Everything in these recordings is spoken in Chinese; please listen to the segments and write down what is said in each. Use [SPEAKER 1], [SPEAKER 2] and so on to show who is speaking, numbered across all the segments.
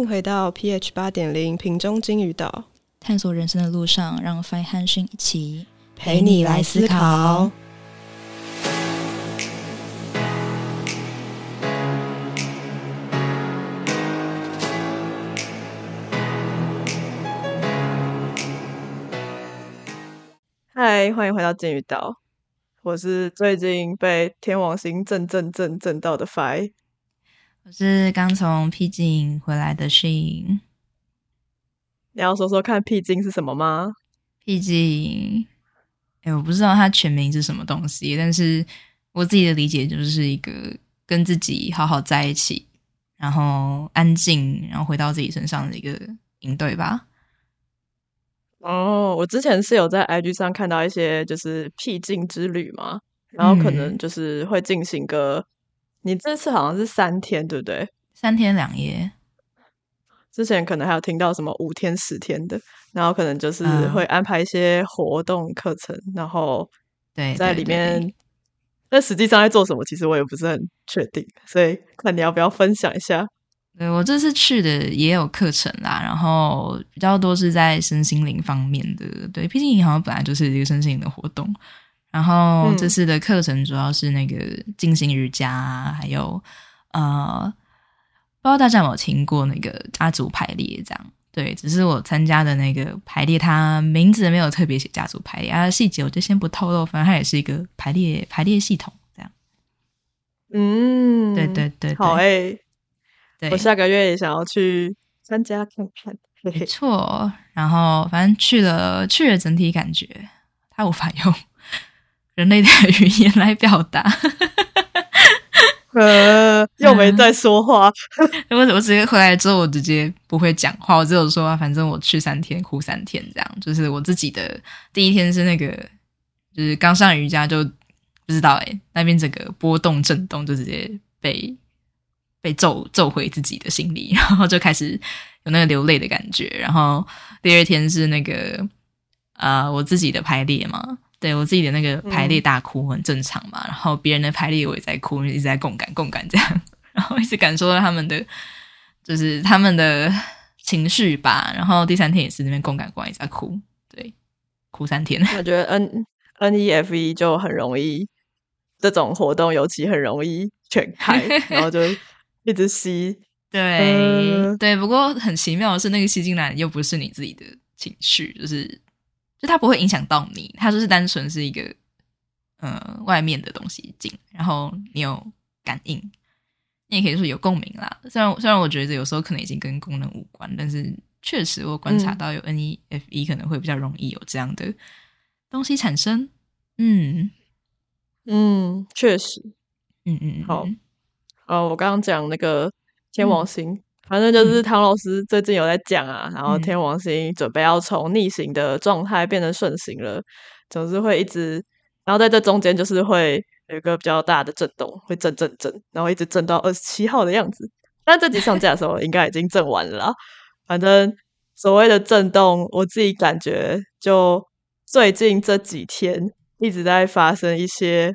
[SPEAKER 1] 迎回到 pH 八点零瓶中金鱼岛，
[SPEAKER 2] 探索人生的路上，让 Fine 和讯一起
[SPEAKER 1] 陪你来思考。嗨，欢迎回到金鱼岛，我是最近被天王星震震震震到的 Fi。
[SPEAKER 2] 我是刚从僻静回来的 Shin。
[SPEAKER 1] 你要说说看僻静是什么吗？
[SPEAKER 2] 僻静，哎，我不知道它全名是什么东西，但是我自己的理解就是一个跟自己好好在一起，然后安静，然后回到自己身上的一个应对吧。
[SPEAKER 1] 哦，我之前是有在 IG 上看到一些就是僻静之旅嘛，然后可能就是会进行个。你这次好像是三天，对不对？
[SPEAKER 2] 三天两夜。
[SPEAKER 1] 之前可能还有听到什么五天、十天的，然后可能就是会安排一些活动课程，然后
[SPEAKER 2] 对
[SPEAKER 1] 在里面。那实际上在做什么，其实我也不是很确定，所以看你要不要分享一下。
[SPEAKER 2] 对我这次去的也有课程啦，然后比较多是在身心灵方面的。对，毕竟好像本来就是一个身心灵的活动。然后这次的课程主要是那个进行瑜伽，还有呃，不知道大家有没有听过那个家族排列这样？对，只是我参加的那个排列，它名字没有特别写家族排列啊，细节我就先不透露。反正它也是一个排列排列系统这样。
[SPEAKER 1] 嗯，
[SPEAKER 2] 对对对，
[SPEAKER 1] 好诶，我下个月也想要去参加看看。
[SPEAKER 2] 没错，然后反正去了去了，整体感觉它无法用。人类的语言来表达，
[SPEAKER 1] 呃，又没在说话。
[SPEAKER 2] 我我直接回来之后，我直接不会讲话，我只有说，反正我去三天，哭三天，这样。就是我自己的第一天是那个，就是刚上瑜伽就不知道哎，那边整个波动震动，就直接被被揍揍回自己的心里，然后就开始有那个流泪的感觉。然后第二天是那个啊，我自己的排列嘛。对我自己的那个排列大哭很正常嘛，然后别人的排列我也在哭，一直在共感共感这样，然后一直感受到他们的就是他们的情绪吧。然后第三天也是那边共感过一直在哭，对，哭三天。
[SPEAKER 1] 我觉得 N N E F E 就很容易这种活动，尤其很容易全开，然后就一直吸。
[SPEAKER 2] 对对，不过很奇妙的是，那个吸进来又不是你自己的情绪，就是。就它不会影响到你，它就是单纯是一个呃外面的东西进，然后你有感应，你也可以说有共鸣啦。虽然虽然我觉得有时候可能已经跟功能无关，但是确实我观察到有 NEFE 可能会比较容易有这样的东西产生。嗯
[SPEAKER 1] 嗯，确实，
[SPEAKER 2] 嗯嗯，
[SPEAKER 1] 好，哦，我刚刚讲那个天王星。反正就是唐老师最近有在讲啊，然后天王星准备要从逆行的状态变成顺行了，总是会一直，然后在这中间就是会有一个比较大的震动，会震震震，然后一直震到二十七号的样子。但这集上架的时候应该已经震完了。反正所谓的震动，我自己感觉就最近这几天一直在发生一些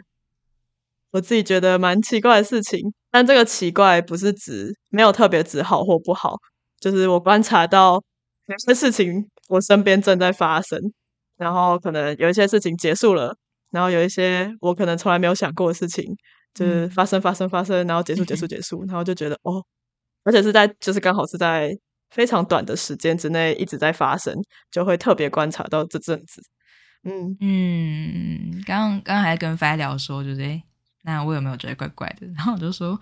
[SPEAKER 1] 我自己觉得蛮奇怪的事情。但这个奇怪不是指没有特别指好或不好，就是我观察到有些事情我身边正在发生，然后可能有一些事情结束了，然后有一些我可能从来没有想过的事情，就是发生发生发生，然后结束结束结束，然后就觉得哦，而且是在就是刚好是在非常短的时间之内一直在发生，就会特别观察到这阵子。
[SPEAKER 2] 嗯嗯，刚刚刚还跟 Fi 聊说，就是。那我有没有觉得怪怪的？然后我就说，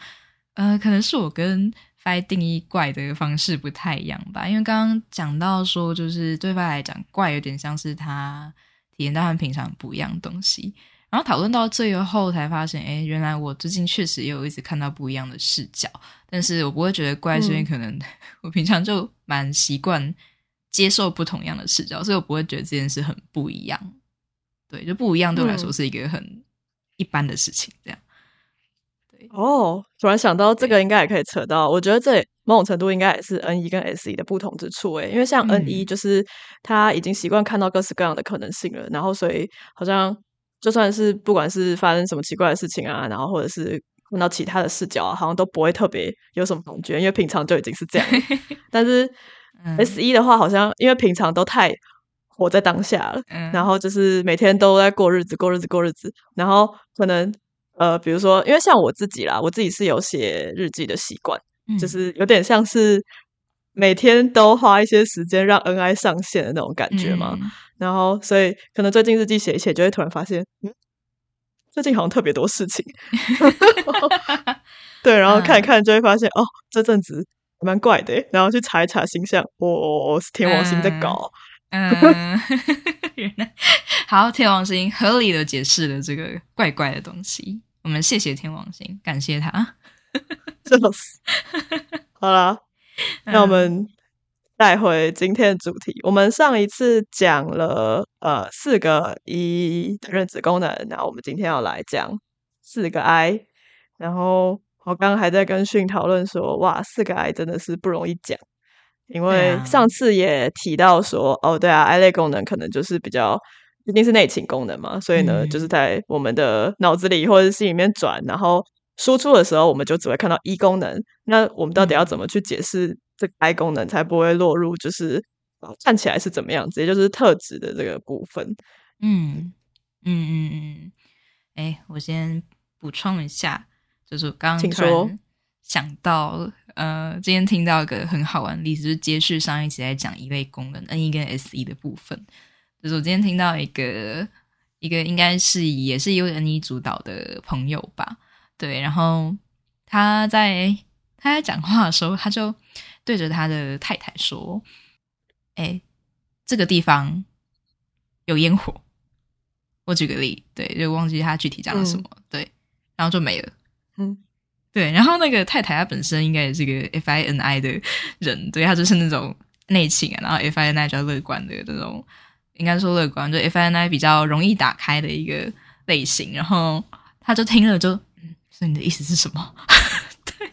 [SPEAKER 2] 呃，可能是我跟 Fi 定义怪的方式不太一样吧。因为刚刚讲到说，就是对 Fi 来讲，怪有点像是他体验到和平常不一样的东西。然后讨论到最后才发现，哎，原来我最近确实也有一直看到不一样的视角。但是我不会觉得怪，是因为可能 我平常就蛮习惯接受不同样的视角，所以我不会觉得这件事很不一样。对，就不一样对我来说是一个很。一般的事情，这样。对
[SPEAKER 1] 哦，突然想到这个，应该也可以扯到。我觉得这某种程度应该也是 N 一跟 S 一的不同之处。诶，因为像 N 一，就是他已经习惯看到各式各样的可能性了，然后所以好像就算是不管是发生什么奇怪的事情啊，然后或者是看到其他的视角啊，好像都不会特别有什么感觉，因为平常就已经是这样。但是 S 一的话，好像因为平常都太活在当下了，然后就是每天都在过日子，过日子，过日子，然后可能呃，比如说，因为像我自己啦，我自己是有写日记的习惯，就是有点像是每天都花一些时间让 NI 上线的那种感觉嘛。然后，所以可能最近日记写一写，就会突然发现，嗯。最近好像特别多事情，对，然后看一看就会发现，哦，这阵子蛮怪的，然后去查一查星象，哦，是天王星在搞，
[SPEAKER 2] 嗯，原来好，天王星合理的解释了这个怪怪的东西，我们谢谢天王星，感谢他，
[SPEAKER 1] 笑死，好了，那我们。带回今天的主题，我们上一次讲了呃四个一的认知功能，然后我们今天要来讲四个 I。然后我刚刚还在跟迅讨论说，哇，四个 I 真的是不容易讲，因为上次也提到说，哦，对啊，I 类功能可能就是比较一定是内勤功能嘛，所以呢，就是在我们的脑子里或者心里面转，然后输出的时候，我们就只会看到一功能。那我们到底要怎么去解释？这个 I 功能才不会落入就是看起来是怎么样子，也就是特质的这个部分。
[SPEAKER 2] 嗯嗯嗯嗯。哎，我先补充一下，就是刚刚突然想到，呃，今天听到一个很好玩的例子，就是接续上一集在讲一类功能 N 一跟 S 一的部分。就是我今天听到一个一个应该是也是由 N 一主导的朋友吧，对，然后他在他在讲话的时候，他就。对着他的太太说：“哎，这个地方有烟火。”我举个例，对，就忘记他具体讲了什么，对，然后就没了。嗯，对，然后那个太太她本身应该也是个 F I N I 的人，对，她就是那种内倾啊，然后 F I N I 比较乐观的这种，应该说乐观，就 F I N I 比较容易打开的一个类型。然后他就听了，就嗯，所以你的意思是什么？对。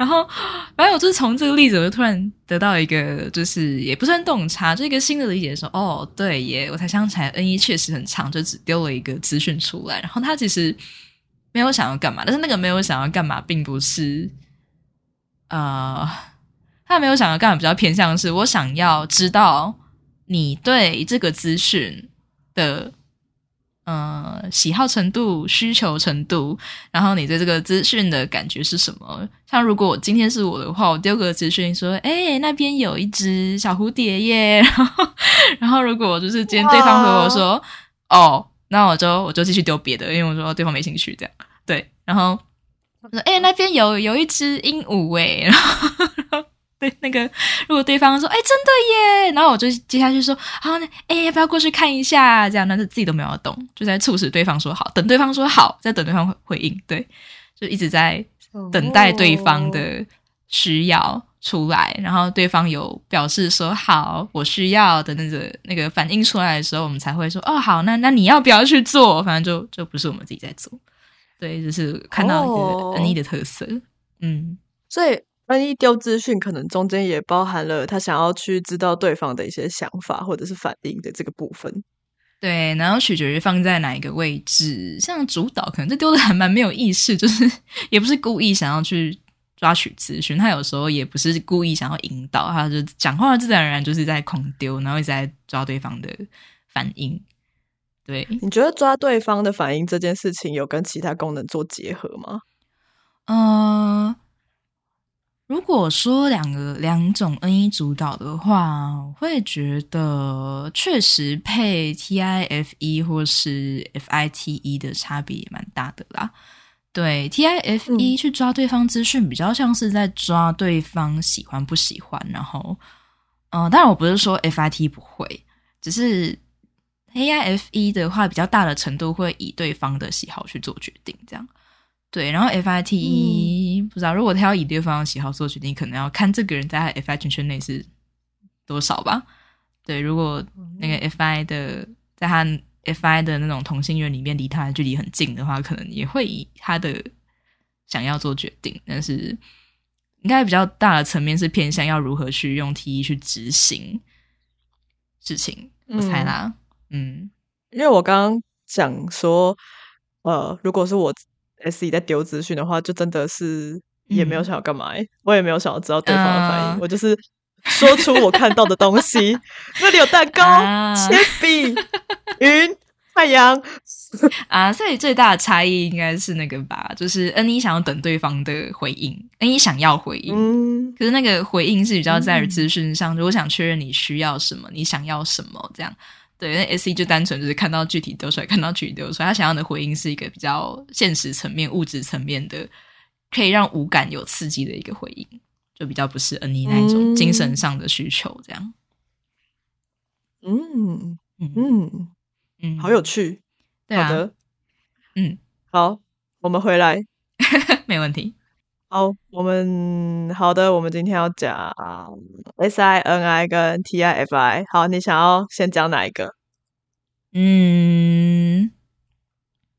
[SPEAKER 2] 然后，反正我就是从这个例子，我就突然得到一个，就是也不算洞察，就一个新的理解，说哦，对耶，我才想起来，N 一确实很长，就只丢了一个资讯出来，然后他其实没有想要干嘛，但是那个没有想要干嘛，并不是，呃，他没有想要干嘛，比较偏向是我想要知道你对这个资讯的。呃，喜好程度、需求程度，然后你对这个资讯的感觉是什么？像如果我今天是我的话，我丢个资讯说：“哎，那边有一只小蝴蝶耶。” 然后，然后如果就是今天对方回我说：“哦，那我就我就继续丢别的，因为我说对方没兴趣这样。”对，然后我说：“哎，那边有有一只鹦鹉哎。” 对，那个如果对方说“哎，真的耶”，然后我就接下去说“好，那哎，要不要过去看一下？”这样，但是自己都没有动，就在促使对方说好，等对方说好，再等对方回应。对，就一直在等待对方的需要出来，然后对方有表示说“好，我需要”的那个那个反应出来的时候，我们才会说“哦，好，那那你要不要去做？”反正就就不是我们自己在做。对，就是看到一个 N E 的特色。嗯，
[SPEAKER 1] 所以。万一丢资讯，可能中间也包含了他想要去知道对方的一些想法或者是反应的这个部分。
[SPEAKER 2] 对，然后取决于放在哪一个位置。像主导，可能就丢的还蛮没有意识，就是 也不是故意想要去抓取资讯，他有时候也不是故意想要引导，他就讲话自然而然就是在狂丢，然后一直在抓对方的反应。对，
[SPEAKER 1] 你觉得抓对方的反应这件事情有跟其他功能做结合吗？
[SPEAKER 2] 嗯。如果说两个两种 N 一主导的话，我会觉得确实配 T I F E 或是 F I T E 的差别也蛮大的啦。对 T I F E 去抓对方资讯，比较像是在抓对方喜欢不喜欢。然后，嗯，当然我不是说 F I T 不会，只是 A I F E 的话，比较大的程度会以对方的喜好去做决定，这样。对，然后 F I T E 不知道，如果他要以对方的喜好做决定，可能要看这个人在 F I 圈圈内是多少吧。对，如果那个 F I 的在他 F I 的那种同性恋里面离他的距离很近的话，可能也会以他的想要做决定。但是应该比较大的层面是偏向要如何去用 T E 去执行事情，我猜啦。嗯，
[SPEAKER 1] 因为我刚刚。讲说，呃，如果是我 S E 在丢资讯的话，就真的是也没有想要干嘛、欸，我也没有想要知道对方的反应，
[SPEAKER 2] 嗯。
[SPEAKER 1] 我就是说出我看到的东西。那里有蛋糕、
[SPEAKER 2] 啊。
[SPEAKER 1] 铅笔、云、太阳，
[SPEAKER 2] 啊，所以最大的差异应该是那个吧，就是 N 一想要等对方的回应，N 一想要回应，
[SPEAKER 1] 嗯。
[SPEAKER 2] 可是那个回应是比较在于资讯上，如果想确认你需要什么，你想要什么这样。对，那 S E 就单纯就是看到具体丢出来，看到具体丢出来，他想要的回应是一个比较现实层面、物质层面的，可以让五感有刺激的一个回应，就比较不是 N 一那一种
[SPEAKER 1] 嗯
[SPEAKER 2] 精神上的需求这样。
[SPEAKER 1] 嗯
[SPEAKER 2] 嗯
[SPEAKER 1] 嗯，
[SPEAKER 2] 嗯，
[SPEAKER 1] 好有趣。
[SPEAKER 2] 对啊，
[SPEAKER 1] 好的，
[SPEAKER 2] 嗯，
[SPEAKER 1] 好，我们回来。
[SPEAKER 2] 没问题。
[SPEAKER 1] 好，我们好的，我们今天要讲 S I N I 跟 T I F I。好，你想要先讲哪一个？
[SPEAKER 2] 嗯，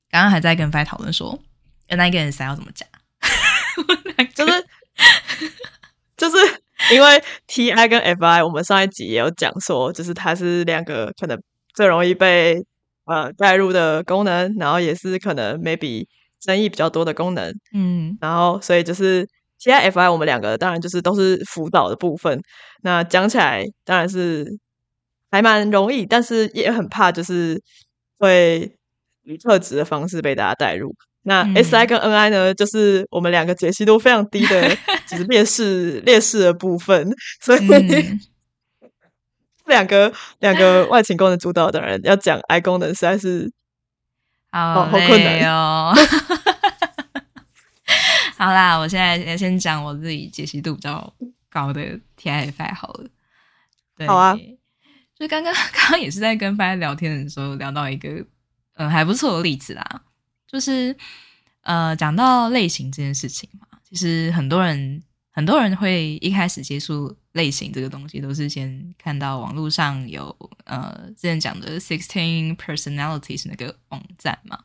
[SPEAKER 2] 刚刚还在跟 Fi 讨论说 N I 跟 S I 要怎么讲，
[SPEAKER 1] 就是 就是因为 T I 跟 F I，我们上一集也有讲说，就是它是两个可能最容易被呃带入的功能，然后也是可能 maybe 争议比较多的功能。
[SPEAKER 2] 嗯
[SPEAKER 1] 然后所以就是现在 F I 我们两个当然就是都是辅导的部分，那讲起来当然是还蛮容易，但是也很怕就是会以特质的方式被大家带入。那
[SPEAKER 2] 嗯
[SPEAKER 1] S I 跟 N I 呢，就是我们两个解析度非常低的，就是劣势劣势的部分，所以、
[SPEAKER 2] 嗯
[SPEAKER 1] 两个两个外勤功能主导的人要讲 I 功能，实在是
[SPEAKER 2] 好
[SPEAKER 1] 好困难
[SPEAKER 2] 累哦。好啦，我现在先讲我自己解析度比较高的 TIFI 好了。对
[SPEAKER 1] 好啊。
[SPEAKER 2] 就刚刚 刚刚也是在跟 Fi 聊天的时候聊到一个嗯还不错的例子啦，就是呃讲到类型这件事情嘛，其实很多人很多人会一开始接触类型这个东西，都是先看到网络上有呃之前讲的 Sixteen Personalities 那个网站嘛，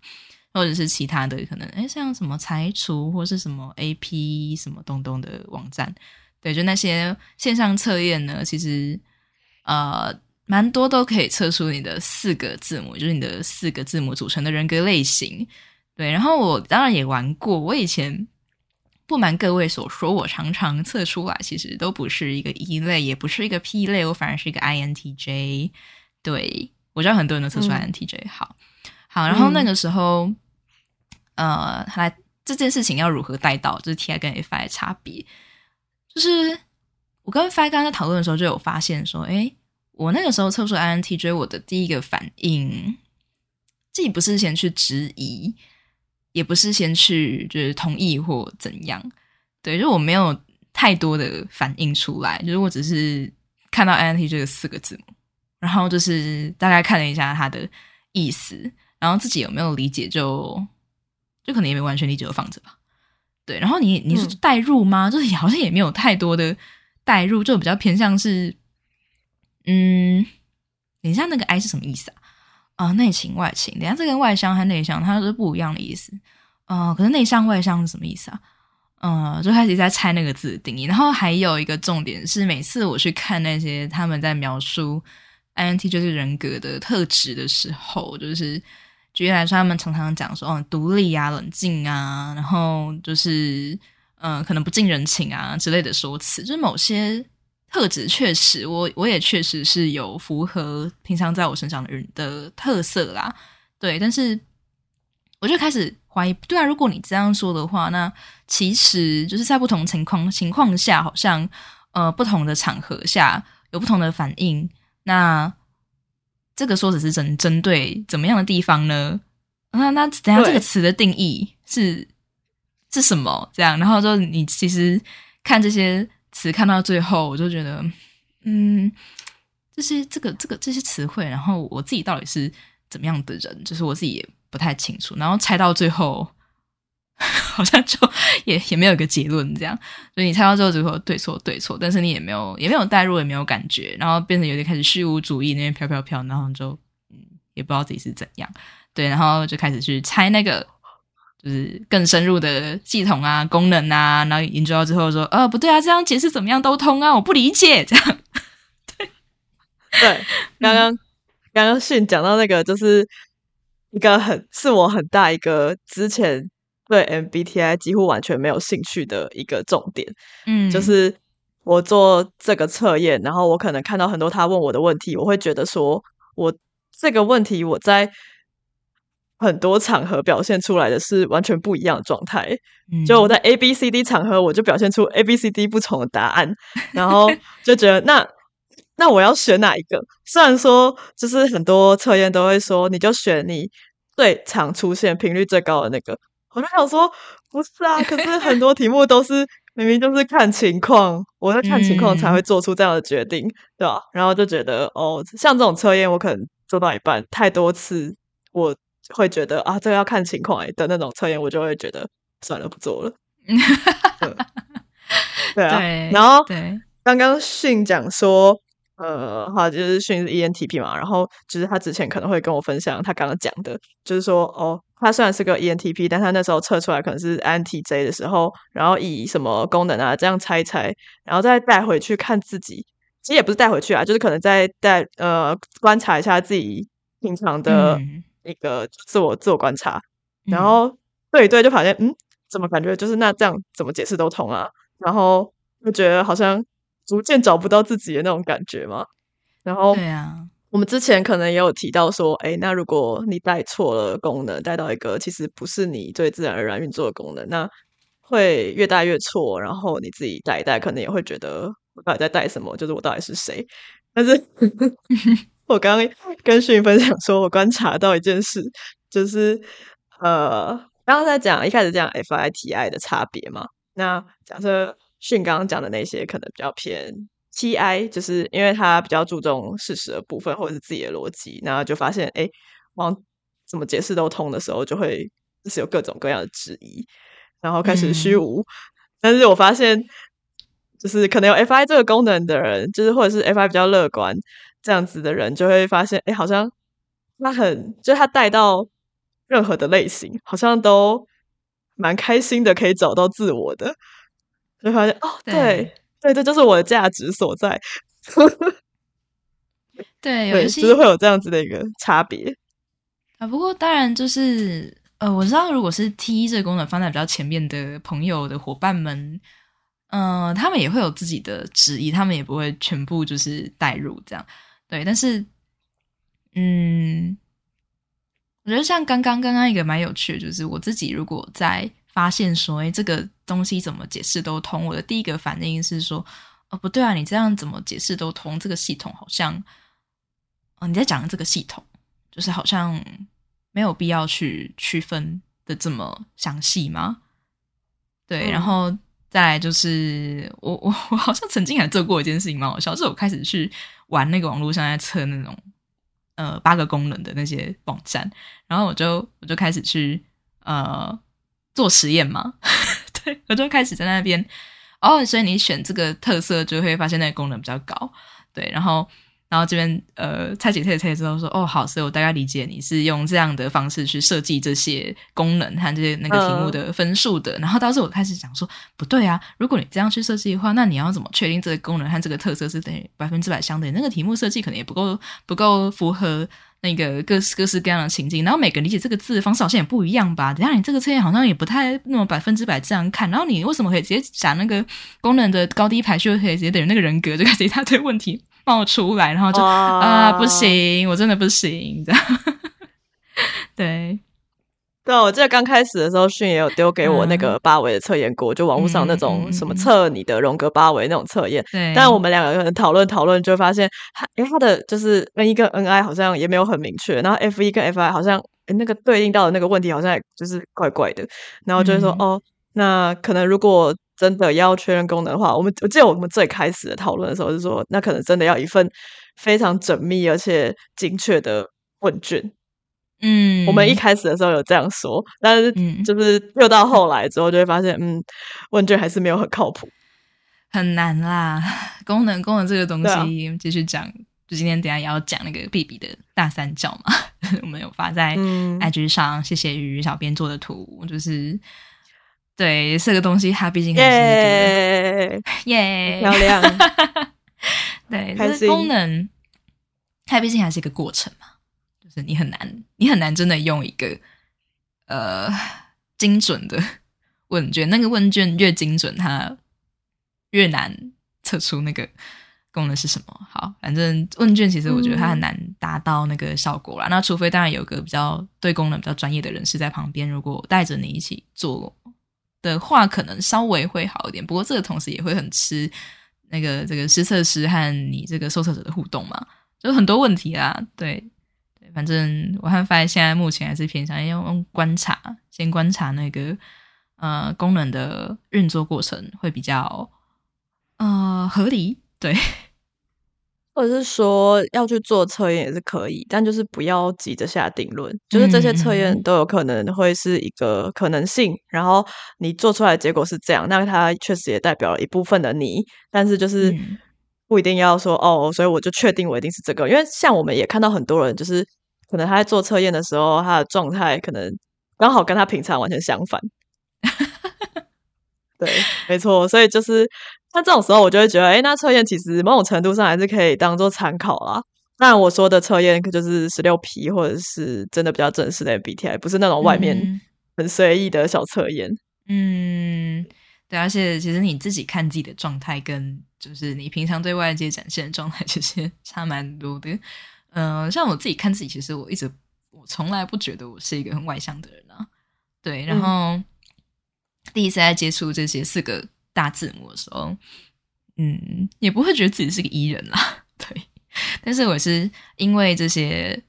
[SPEAKER 2] 或者是其他的可能哎像什么财除或是什么 AP 什么东东的网站，对，就那些线上测验呢，其实呃蛮多都可以测出你的四个字母，就是你的四个字母组成的人格类型。对，然后我当然也玩过，我以前不瞒各位所说，我常常测出来，其实都不是一个 E 类，也不是一个 P 类，我反而是一个 INTJ。对我知道很多人都测出
[SPEAKER 1] 嗯。
[SPEAKER 2] INTJ，、好好，然后那个时候，呃，他这件事情要如何带到，就是 TI 跟 FI 的差别，就是我跟 FI 刚刚在讨论的时候就有发现说，哎，我那个时候测出 INTJ，我的第一个反应，既不是先去质疑，也不是先去就是同意或怎样，对，就我没有太多的反应出来，就是我只是看到 INTJ 这个四个字母，然后就是大概看了一下它的意思，然后自己有没有理解就就可能也没完全理解，就放着吧。对，然后你你是代入吗？就是好像也没有太多的代入，就比较偏向是，嗯，等一下那个 I 是什么意思啊？啊、内情外情，等下这跟外向和内向它是不一样的意思。呃，可是内向外向是什么意思啊？呃，就开始在猜那个字的定义。然后还有一个重点是，每次我去看那些他们在描述 INTJ 这个人格的特质的时候，就是举例来说，他们常常讲说，哦，独立啊、冷静啊，然后就是呃，可能不近人情啊之类的说辞，就是某些特质确实，我我也确实是有符合平常在我身上的人的特色啦，对，但是我就开始怀疑，对啊，如果你这样说的话，那其实就是在不同情况情况下，好像呃不同的场合下有不同的反应，那这个说只是针针对怎么样的地方呢？那那等一下这个词的定义是是什么？这样，然后就你其实看这些词看到最后，我就觉得，嗯，这些这个这个这些词汇，然后我自己到底是怎么样的人，就是我自己也不太清楚。然后猜到最后，好像就也也没有一个结论，这样，所以你猜到最后只说对错对错，但是你也没有也没有代入，也没有感觉，然后变成有点开始虚无主义那边飘飘飘，然后就嗯也不知道自己是怎样，对，然后就开始去猜那个。就是更深入的系统啊、功能啊，然后研究到之后说，呃，不对啊，这样解释怎么样都通啊，我不理解，这样，
[SPEAKER 1] 对，刚刚刚刚训讲到那个，就是一个很是我很大一个之前对 MBTI 几乎完全没有兴趣的一个重点，
[SPEAKER 2] 嗯，
[SPEAKER 1] 就是我做这个测验，然后我可能看到很多他问我的问题，我会觉得说我这个问题我在很多场合表现出来的是完全不一样的状态。就我在 A、B、C、D 场合，我就表现出 A、B、C、D 不同的答案，然后就觉得那那我要选哪一个？虽然说就是很多测验都会说，你就选你最常出现频率最高的那个。我就想说，不是啊，可是很多题目都是明明就是看情况，我在看情况才会做出这样的决定，对吧？然后就觉得哦，像这种测验，我可能做到一半太多次，我会觉得啊，这个要看情况的那种测验，我就会觉得算了，不做了。对啊，然后刚刚训讲说。呃，好，就是训是 ENTP 嘛，然后就是他之前可能会跟我分享他刚刚讲的，就是说哦，他虽然是个 ENTP，但他那时候测出来可能是 INTJ 的时候，然后以什么功能啊这样猜一猜，然后再带回去看自己，其实也不是带回去啊，就是可能再带呃观察一下自己平常的一个自我自我观察，然后对一对就发现，嗯，怎么感觉就是那这样怎么解释都通啊，然后就觉得好像。逐渐找不到自己的那种感觉嘛，然后
[SPEAKER 2] 对啊，
[SPEAKER 1] 我们之前可能也有提到说，哎，那如果你带错了功能，带到一个其实不是你最自然而然运作的功能，那会越带越错，然后你自己带一带，可能也会觉得我到底在带什么，就是我到底是谁？但是我刚刚跟迅分享说，我观察到一件事，就是呃，刚刚在讲一开始讲 FITI 的差别嘛，那假设。迅刚刚讲的那些可能比较偏 T I，就是因为他比较注重事实的部分或者是自己的逻辑，然后就发现哎，往怎么解释都通的时候，就会就是有各种各样的质疑，然后开始虚无。但是我发现，就是可能有 F I 这个功能的人，就是或者是 F I 比较乐观这样子的人，就会发现哎，好像他很就是他带到任何的类型，好像都蛮开心的，可以找到自我的。就发现哦，对对，这就是我的价值所在。
[SPEAKER 2] 对，
[SPEAKER 1] 对，就是会有这样子的一个差别
[SPEAKER 2] 啊。不过当然就是呃，我知道如果是 T 这个功能放在比较前面的朋友的伙伴们，嗯，他们也会有自己的旨意，他们也不会全部就是带入这样。对，但是嗯，我觉得像刚刚刚刚一个蛮有趣的，就是我自己如果在。发现说，哎，这个东西怎么解释都通。我的第一个反应是说，哦，不对啊，你这样怎么解释都通？这个系统好像，哦，你在讲这个系统，就是好像没有必要去区分的这么详细吗？对，然后再来就是我我我好像曾经还做过一件事情蛮好笑，是我开始去玩那个网络上在测那种呃八个功能的那些网站，然后我就我就开始去呃。做实验嘛，对我就开始在那边哦，所以你选这个特色就会发现那个功能比较高，对，然后然后这边呃拆解拆解拆解之后说哦好，所以我大概理解你是用这样的方式去设计这些功能和这些那个题目的分数的，然后当时我开始想说不对啊，如果你这样去设计的话，那你要怎么确定这个功能和这个特色是等于百分之百相等？那个题目设计可能也不够不够符合。那个各式各式各样的情境，然后每个理解这个字的方式好像也不一样吧？等下你这个测验好像也不太那么百分之百这样看，然后你为什么可以直接讲那个功能的高低排序，可以直接等于那个人格，就开始一大堆问题冒出来，然后就啊不行，我真的不行，这样。对。
[SPEAKER 1] 对，我记得刚开始的时候，迅也有丢给我那个八维的测验过，就网络上那种什么测你的荣格八维那种测验。
[SPEAKER 2] 对，
[SPEAKER 1] 但我们两个人讨论讨论，就发现他，因为他的就是 N 一跟 N I 好像也没有很明确，然后 F 一跟 F I 好像那个对应到的那个问题好像就是怪怪的，然后就是说哦，那可能如果真的要确认功能的话，我们我记得我们最开始的讨论的时候是说，那可能真的要一份非常缜密而且精确的问卷。
[SPEAKER 2] 嗯，
[SPEAKER 1] 我们一开始的时候有这样说，但是就是又到后来之后，就会发现，嗯，问卷还是没有很靠谱，
[SPEAKER 2] 很难啦。功能功能这个东西，继续讲，就今天等下也要讲那个 B B 的大三角嘛。我们有发在 IG 上，谢谢鱼小编做的图，就是对这个东西，它毕竟还是一个耶
[SPEAKER 1] 漂亮，
[SPEAKER 2] 对，是功能，它毕竟还是一个过程嘛。就是你很难，你很难真的用一个呃精准的问卷，那个问卷越精准，它越难测出那个功能是什么。好，反正问卷其实我觉得它很难达到那个效果啦。那除非当然有个比较对功能比较专业的人士在旁边，如果带着你一起做的话，可能稍微会好一点。不过这个同时也会很吃那个这个施测师和你这个受测者的互动嘛。就很多问题啦，对对，反正我和发现现在目前还是偏向用观察，先观察那个呃功能的运作过程会比较呃合理，对，
[SPEAKER 1] 或者是说要去做测验也是可以，但就是不要急着下定论，就是这些测验都有可能会是一个可能性，然后你做出来的结果是这样，那它确实也代表了一部分的你，但是就是。不一定要说哦，所以我就确定我一定是这个，因为像我们也看到很多人，就是可能他在做测验的时候，他的状态可能刚好跟他平常完全相反。对，没错，所以就是那这种时候，我就会觉得，哎，那测验其实某种程度上还是可以当做参考啦。当然，我说的测验就是十六 P 或者是真的比较正式的 MBTI，不是那种外面很随意的小测验。
[SPEAKER 2] 嗯。对，而且其实你自己看自己的状态，跟就是你平常对外界展现的状态，其实 差蛮多的。嗯，像我自己看自己，其实我一直我从来不觉得我是一个很外向的人啊。对，然后第一次在接触这些四个大字母的时候，嗯，也不会觉得自己是个伊人啦。对，但是我是因为这些。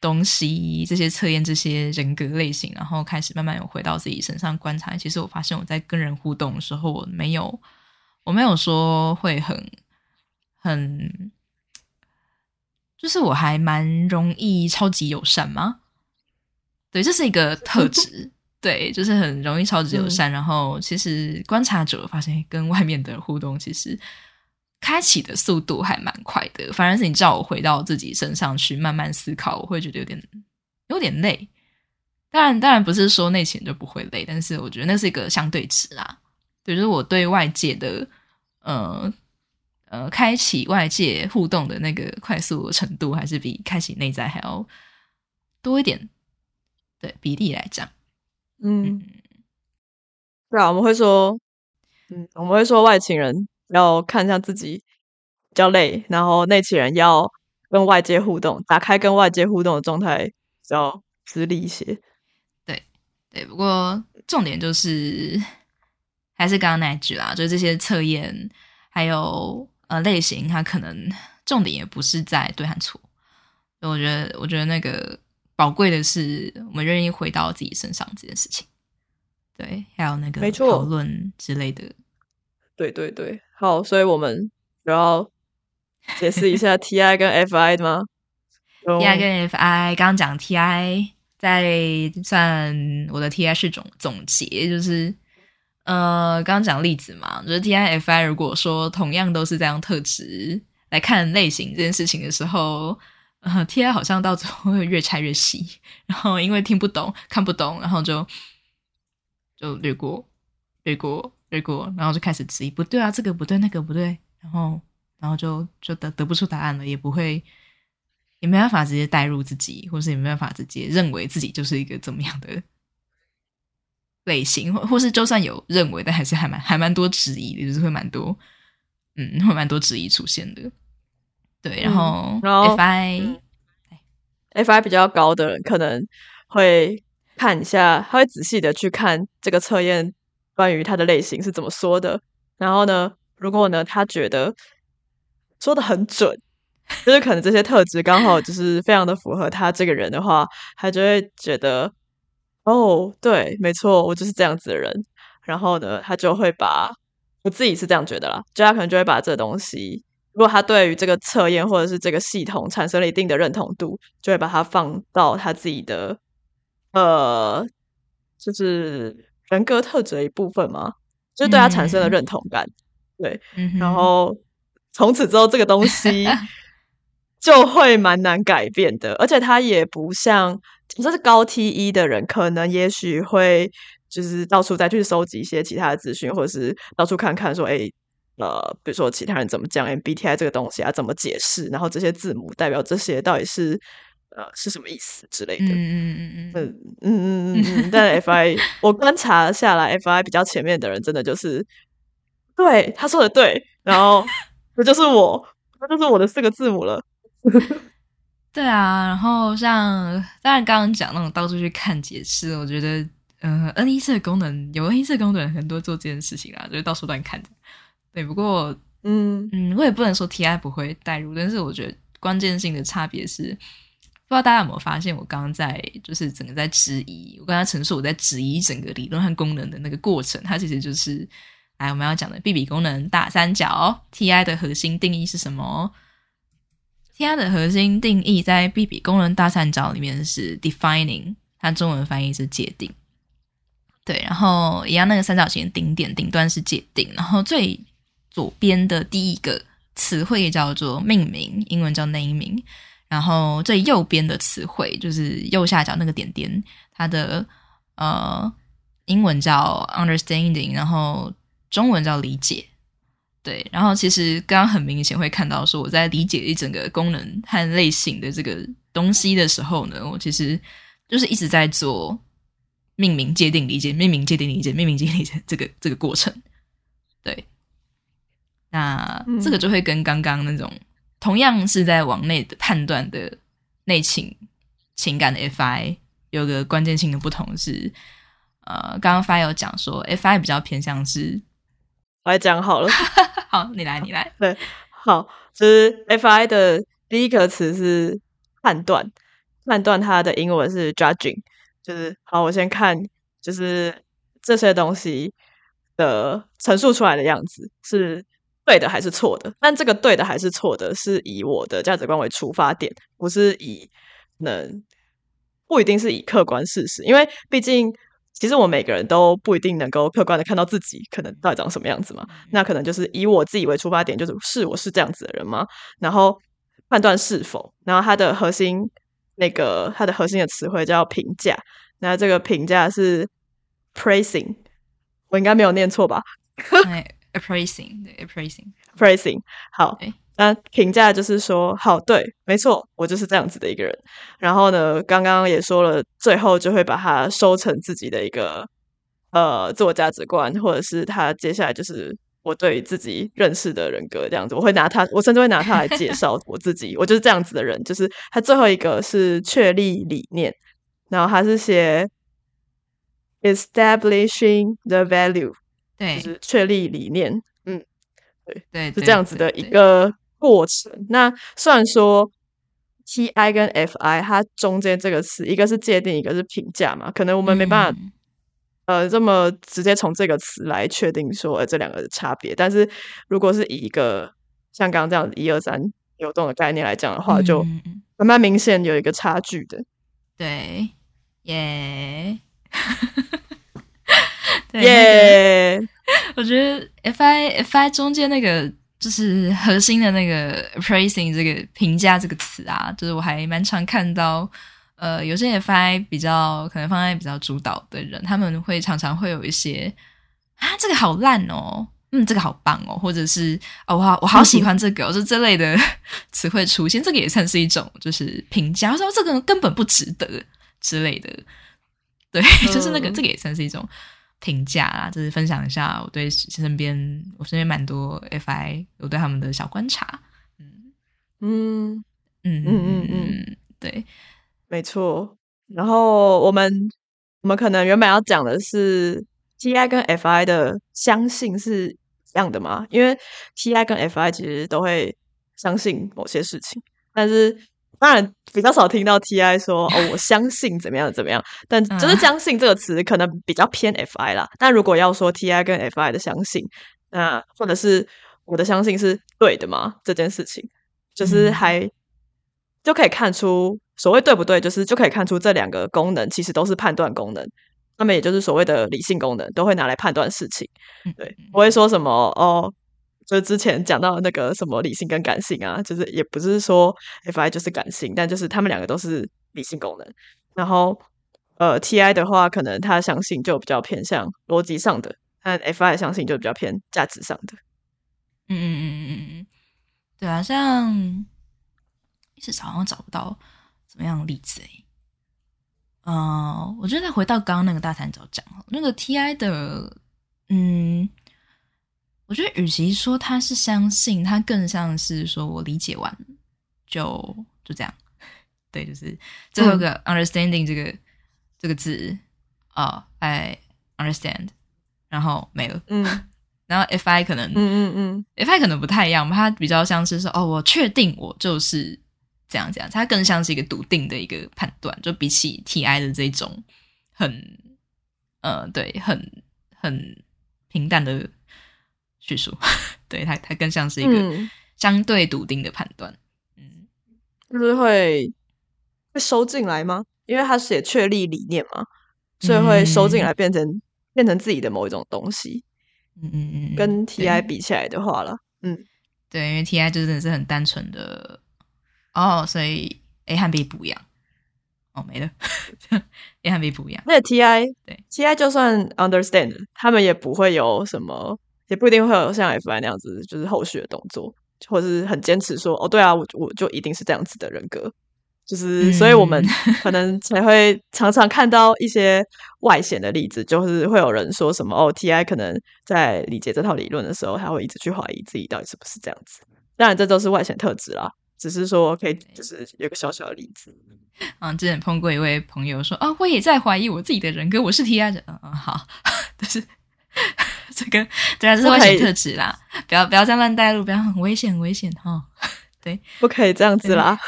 [SPEAKER 2] 东西这些测验这些人格类型，然后开始慢慢有回到自己身上观察。其实我发现我在跟人互动的时候，我没有我没有说会很很，就是我还蛮容易超级友善吗？对，这是一个特质。对，就是很容易超级友善。然后其实观察久了，发现跟外面的互动其实。开启的速度还蛮快的，反而是你叫我回到自己身上去慢慢思考，我会觉得有点有点累。当然，当然不是说内勤就不会累，但是我觉得那是一个相对值啊。就是我对外界的呃呃开启外界互动的那个快速程度，还是比开启内在还要多一点。对比例来讲，
[SPEAKER 1] 嗯，对啊，我们会说，嗯，我们会说外情人。要看向自己比较累，然后内企人要跟外界互动，打开跟外界互动的状态比较吃力一些。
[SPEAKER 2] 对对，不过重点就是还是刚刚那一句啦，就是这些测验还有呃类型，它可能重点也不是在对和错。我觉得，我觉得那个宝贵的是我们愿意回到自己身上这件事情。对，还有那个讨论之类的。
[SPEAKER 1] 对对对。好，所以我们主要解释一下 T I 跟 F I 的吗
[SPEAKER 2] ？T I 跟 F I 刚刚讲 T I，在算我的 T I 是总总结，就是呃，刚刚讲例子嘛，就是 T I F I 如果说同样都是这样特质来看类型这件事情的时候，呃，T I 好像到最后会越拆越细，然后因为听不懂、看不懂，然后就就略过，略过。略过，然后就开始质疑，不对啊，这个不对，那个不对，然后，然后就就得得不出答案了，也不会，也没办法直接代入自己，或是也没办法直接认为自己就是一个怎么样的类型，或或是就算有认为，但还是还蛮还蛮多质疑的，就是会蛮多，嗯，会蛮多质疑出现的。对，然后然后，F I，F
[SPEAKER 1] I 比较高的人可能会看一下，他会仔细的去看这个测验。关于他的类型是怎么说的？然后呢，如果呢，他觉得说的很准，就是可能这些特质刚好就是非常的符合他这个人的话，他就会觉得哦，对，没错，我就是这样子的人。然后呢，他就会把我自己是这样觉得啦，就他可能就会把这东西，如果他对于这个测验或者是这个系统产生了一定的认同度，就会把它放到他自己的呃，就是。人格特质的一部分嘛？就对他产生了认同感，对，然后从此之后，这个东西就会蛮难改变的。而且他也不像，这是高 T 一的人，可能也许会就是到处再去收集一些其他的资讯，或者是到处看看说，哎，呃，比如说其他人怎么讲 MBTI 这个东西啊，怎么解释，然后这些字母代表这些到底是呃是什么意思之类的，
[SPEAKER 2] 嗯嗯嗯嗯
[SPEAKER 1] 嗯嗯嗯。但 FI 我观察下来，FI 比较前面的人真的就是对他说的对，然后这就是我，那就是我的四个字母了。
[SPEAKER 2] 对啊，然后像当然刚刚讲那种到处去看解释，我觉得呃 N 一色功能有 N 一色功能很多做这件事情啊，就是到处乱看的。对，不过
[SPEAKER 1] 嗯
[SPEAKER 2] 嗯，我也不能说 TI 不会代入，但是我觉得关键性的差别是，不知道大家有没有发现，我刚刚在就是整个在质疑，我刚刚陈述我在质疑整个理论和功能的那个过程，它其实就是来我们要讲的 B B 功能大三角 TI 的核心定义是什么？TI 的核心定义在 B B 功能大三角里面是 defining，它中文翻译是界定。对，然后一样那个三角形顶点顶端是界定，然后最左边的第一个词汇叫做命名，英文叫 naming，然后最右边的词汇就是右下角那个点点，它的呃英文叫 understanding，然后中文叫理解。对，然后其实刚刚很明显会看到，说我在理解一整个功能和类型的这个东西的时候呢，我其实就是一直在做命名、界定、理解、命名、界定、理解、命名、界定、理解这个这个过程。对，那这个就会跟刚刚那种同样是在往内的判断的内情情感的 FI 有个关键性的不同是，呃，刚刚 FI 有讲说 FI 比较偏向是。
[SPEAKER 1] 我来讲好了，
[SPEAKER 2] 好，你来，你来。
[SPEAKER 1] 对，好，就是 FI 的第一个词是判断，判断它的英文是 judging，就是好，我先看，就是这些东西的陈述出来的样子是对的还是错的？但这个对的还是错的，是以我的价值观为出发点，不是以能不一定是以客观事实，因为毕竟。其实我每个人都不一定能够客观的看到自己可能到底长什么样子嘛，那可能就是以我自己为出发点，就是是我是这样子的人吗？然后判断是否，然后它的核心那个它的核心的词汇叫评价，那这个评价是 praising，我应该没有念错吧
[SPEAKER 2] ？appraising，对
[SPEAKER 1] ，appraising，praising，好。那评价就是说，好，对，没错，我就是这样子的一个人。然后呢，刚刚也说了，最后就会把它收成自己的一个呃自我价值观，或者是他接下来就是我对自己认识的人格这样子。我会拿他，我甚至会拿他来介绍 我自己，我就是这样子的人。就是他最后一个是确立理念，然后他是写 establishing the value，
[SPEAKER 2] 对，
[SPEAKER 1] 就是确立理念。嗯，对
[SPEAKER 2] 对，
[SPEAKER 1] 是这样子的一个。过程。那虽然说 T I 跟 F I 它中间这个词，一个是界定，一个是评价嘛，可能我们没办法呃这么直接从这个词来确定说呃这两个的差别。但是如果是以一个像刚刚这样一二三流动的概念来讲的话，就蛮蛮明显有一个差距的。
[SPEAKER 2] 对，耶，
[SPEAKER 1] 耶，
[SPEAKER 2] 我觉得 F I F I 中间那个。就是核心的那个 praising 这个评价这个词啊，就是我还蛮常看到，呃，有些 FI 比较可能放在比较主导的人，他们会常常会有一些啊，这个好烂哦，嗯，这个好棒哦，或者是哦，我好我好喜欢这个，就 这类的 词汇出现，这个也算是一种就是评价，说这个根本不值得之类的，对，就是那个这个也算是一种。评价啦，就是分享一下我对身边我身边蛮多 FI 我对他们的小观察，
[SPEAKER 1] 嗯嗯
[SPEAKER 2] 嗯嗯嗯嗯，对，
[SPEAKER 1] 没错。然后我们我们可能原本要讲的是 TI 跟 FI 的相信是一样的嘛？因为 TI 跟 FI 其实都会相信某些事情，但是。当然比较少听到 T I 说哦，我相信怎么样怎么样，但就是相信这个词可能比较偏 F I 啦。但如果要说 T I 跟 F I 的相信，那或者是我的相信是对的吗？这件事情就是还就可以看出所谓对不对，就是就可以看出这两个功能其实都是判断功能，那么也就是所谓的理性功能都会拿来判断事情。对，不会说什么哦。就是之前讲到那个什么理性跟感性啊，就是也不是说 F I 就是感性，但就是他们两个都是理性功能。然后呃 T I 的话，可能他相信就比较偏向逻辑上的，但 F I 相信就比较偏价值上的。
[SPEAKER 2] 嗯嗯嗯嗯嗯，对啊，像一时好像找不到怎么样的例子？哎，呃，我觉得再回到刚刚那个大三角讲，那个 TI 的，嗯，我觉得与其说他是相信，他更像是说我理解完就就这样。对，就是最后一个 understanding 这个这个字啊，I understand，然后没了。
[SPEAKER 1] 嗯，
[SPEAKER 2] 然后 if I 可能，
[SPEAKER 1] 嗯嗯嗯
[SPEAKER 2] ，if I 可能不太一样，它比较像是说，哦，我确定我就是这样这样，它更像是一个笃定的一个判断，就比起 TI 的这种很，呃，对，很很平淡的叙述，对它它更像是一个相对笃定的判断，
[SPEAKER 1] 嗯，就是会。会收进来吗？因为他写确立理念嘛，所以会收进来，变成变成自己的某一种东西。
[SPEAKER 2] 嗯嗯嗯，
[SPEAKER 1] 跟 TI 比起来的话了，嗯，
[SPEAKER 2] 对，因为 TI 就真的是很单纯的哦，所以 A 和 B 不一样。哦，没了，A 和 B 不一样。
[SPEAKER 1] 那 TI
[SPEAKER 2] 对
[SPEAKER 1] TI 就算 understand，他们也不会有什么，也不一定会有像 FI 那样子，就是后续的动作，或者是很坚持说，哦，对啊，我我就一定是这样子的人格。就是，所以我们可能才会常常看到一些外显的例子，就是会有人说什么哦，TI 可能在理解这套理论的时候，他会一直去怀疑自己到底是不是这样子。当然，这都是外显特质啦，只是说可以，就是有个小小的例子。
[SPEAKER 2] 嗯，之前碰过一位朋友说啊，我也在怀疑我自己的人格，我是 TI 人。嗯嗯，好，但是这个，对啊，这是外显特质啦，不要不要再乱带路，不要很危险，很危险哈。对，
[SPEAKER 1] 不可以这样子啦。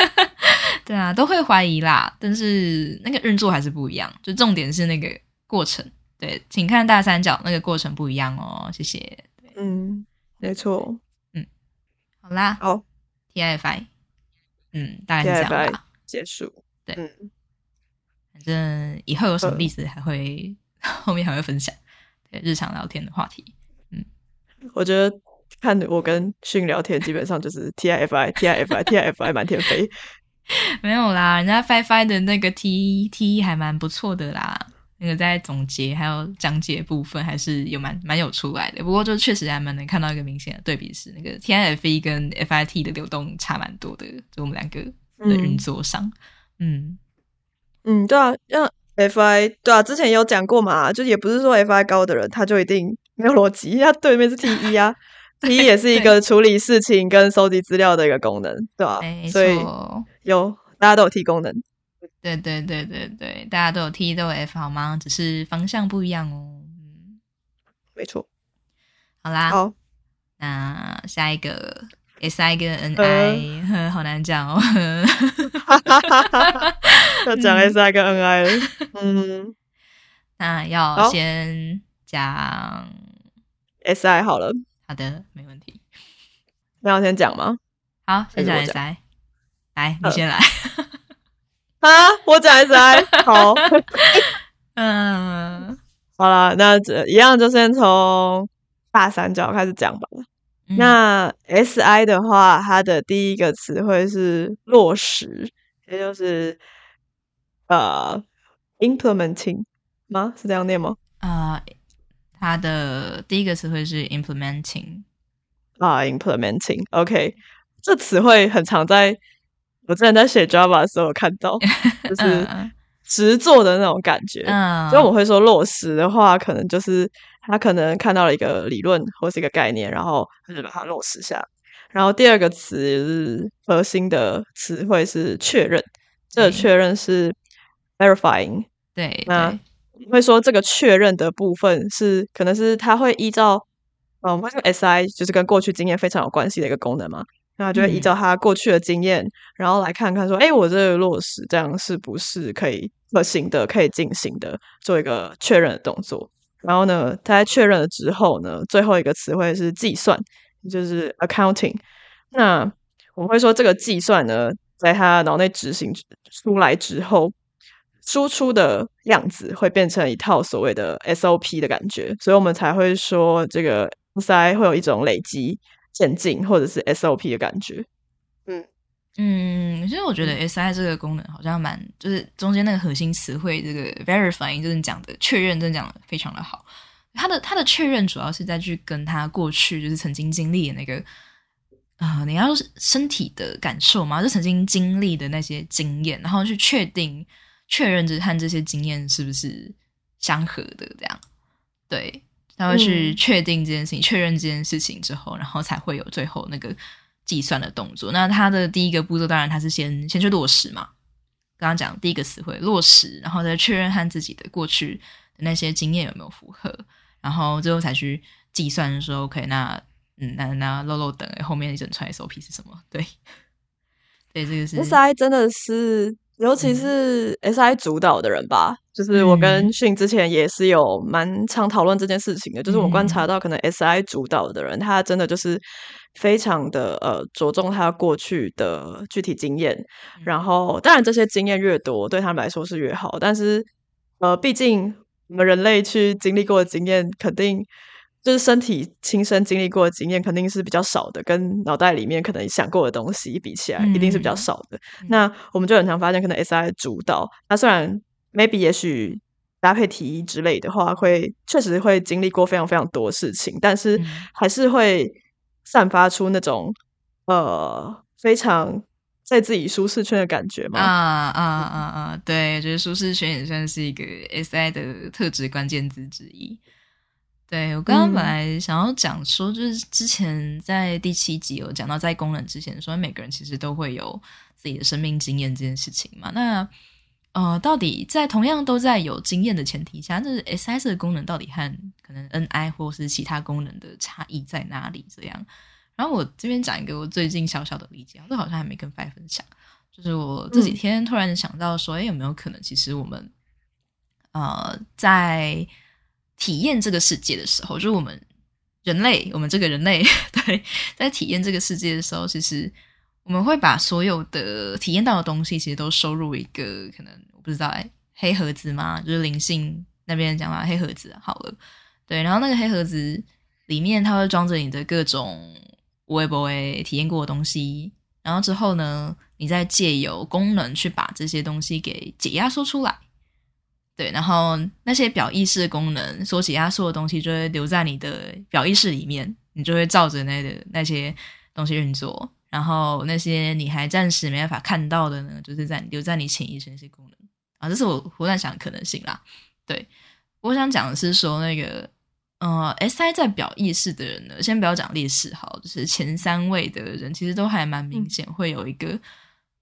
[SPEAKER 2] 对啊，都会怀疑啦，但是那个运作还是不一样。就重点是那个过程。对，请看大三角那个过程不一样哦。谢谢。
[SPEAKER 1] 嗯，没错。
[SPEAKER 2] 嗯，好啦，
[SPEAKER 1] 好
[SPEAKER 2] ，TFI，嗯，大概是这样吧。
[SPEAKER 1] 结束。
[SPEAKER 2] 对，反正以后有什么例子还会 后面还会分享。对，日常聊天的话题。嗯，
[SPEAKER 1] 我觉得。看我跟训聊天，基本上就是 T I F I T I F I T I F I 满天飞。
[SPEAKER 2] 没有啦，人家 Five Five 的那个 T T 还蛮不错的啦。那个在总结还有讲解部分，还是有蛮蛮有出来的。不过就确实还蛮能看到一个明显的对比，是那个 T I F E 跟 F I T 的流动差蛮多的。就我们两个的运作上，嗯
[SPEAKER 1] 嗯，对啊，像 F I 对啊，之前有讲过嘛，就也不是说 F I 高的人他就一定没有逻辑，他对面是 T 一啊。T 也是一个处理事情跟收集资料的一个功能，对吧？所以有大家都有 T 功能。
[SPEAKER 2] 对对对对对，大家都有 T 都有 F 好吗？只是方向不一样哦。
[SPEAKER 1] 嗯，没错。
[SPEAKER 2] 好啦，
[SPEAKER 1] 好，
[SPEAKER 2] 那下一个 S I 跟 N I，好难讲哦。
[SPEAKER 1] 要讲 S I 跟 N I 了。
[SPEAKER 2] 嗯，那要先讲
[SPEAKER 1] S I 好了。
[SPEAKER 2] 好的，没问题。
[SPEAKER 1] 那要先讲吗？
[SPEAKER 2] 好，先讲 S I。来，你先来。
[SPEAKER 1] 啊，我讲 S I。好。嗯，好了，那这一样就先从大三角开始讲吧。那 S I 的话，它的第一个词汇是落实，也就是呃，implementing 吗？是这样念吗？
[SPEAKER 2] 啊。它的第一个词汇是 implementing
[SPEAKER 1] 啊，implementing，OK，这词汇很常在我之前在写 Java 的时候看到，就是实做的那种感觉。所以我会说落实的话，可能就是他可能看到了一个理论或是一个概念，然后他就把它落实下。然后第二个词是核心的词汇是确认，这个确认是 verifying，
[SPEAKER 2] 对，
[SPEAKER 1] 那。会说这个确认的部分是，可能是他会依照，嗯，我们说 S I 就是跟过去经验非常有关系的一个功能嘛，那就会依照他过去的经验，然后来看看说，哎，我这个落实这样是不是可以可行的、可以进行的，做一个确认的动作。然后呢，他在确认了之后呢，最后一个词汇是计算，就是 accounting。那我们会说这个计算呢，在他脑内执行出来之后。输出的样子会变成一套所谓的 SOP 的感觉，所以我们才会说这个 SI 会有一种累积渐进或者是 SOP 的感觉。
[SPEAKER 2] 嗯嗯，其实我觉得 SI 这个功能好像蛮，就是中间那个核心词汇这个 verifying 就是讲的确认，真的讲的非常的好。它的它的确认主要是在去跟他过去就是曾经经历的那个呃，你要身体的感受嘛，就曾经经历的那些经验，然后去确定、确认这和这些经验是不是相合的，这样。对，他会去确定这件事情，确认这件事情之后，然后才会有最后那个计算的动作。那他的第一个步骤，当然他是先先去落实嘛。刚刚讲第一个词汇落实，然后再确认和自己的过去的那些经验有没有符合，然后最后才去计算说，OK，那嗯，那那漏漏等后面一整串 SOP 是什么？对，对，这个是
[SPEAKER 1] SI 真的是，尤其是 SI 主导的人吧，就是我跟迅之前也是有蛮常讨论这件事情的，就是我观察到可能 SI 主导的人，他真的就是。非常的呃着重他过去的具体经验，然后当然这些经验越多对他们来说是越好，但是呃毕竟我们人类去经历过的经验，肯定就是身体亲身经历过的经验肯定是比较少的，跟脑袋里面可能想过的东西比起来，一定是比较少的。那我们就很常发现，可能 SI 主导，那虽然 maybe 也许搭配题之类的话，会确实会经历过非常非常多事情，但是还是会。散发出那种呃非常在自己舒适圈的感觉嘛？
[SPEAKER 2] 啊啊啊啊！对，觉得舒适圈也算是一个 SI 的特质关键字之一。对我刚刚本来想要讲说，就是之前在第七集有讲到，在工人之前说，每个人其实都会有自己的生命经验这件事情嘛。那呃，到底在同样都在有经验的前提下，那 SI 的功能到底和可能 NI 或是其他功能的差异在哪里？这样，然后我这边讲一个我最近小小的理解，这好像还没跟 Five 分享，就是我这几天突然想到说，哎，有没有可能，其实我们呃在体验这个世界的时候，就是我们人类，我们这个人类 对，在体验这个世界的时候，其实。我们会把所有的体验到的东西，其实都收入一个可能我不知道哎，黑盒子吗？就是灵性那边讲嘛，黑盒子好了，对，然后那个黑盒子里面它会装着你的各种微博诶体验过的东西，然后之后呢，你再借由功能去把这些东西给解压缩出来，对，然后那些表意识功能所解压缩的东西就会留在你的表意识里面，你就会照着那个那些东西运作。然后那些你还暂时没办法看到的呢，就是在留在你潜意识那些功能啊，这是我胡乱想的可能性啦。对，我想讲的是说那个呃，SI 在表意识的人呢，先不要讲劣势好，就是前三位的人其实都还蛮明显，会有一个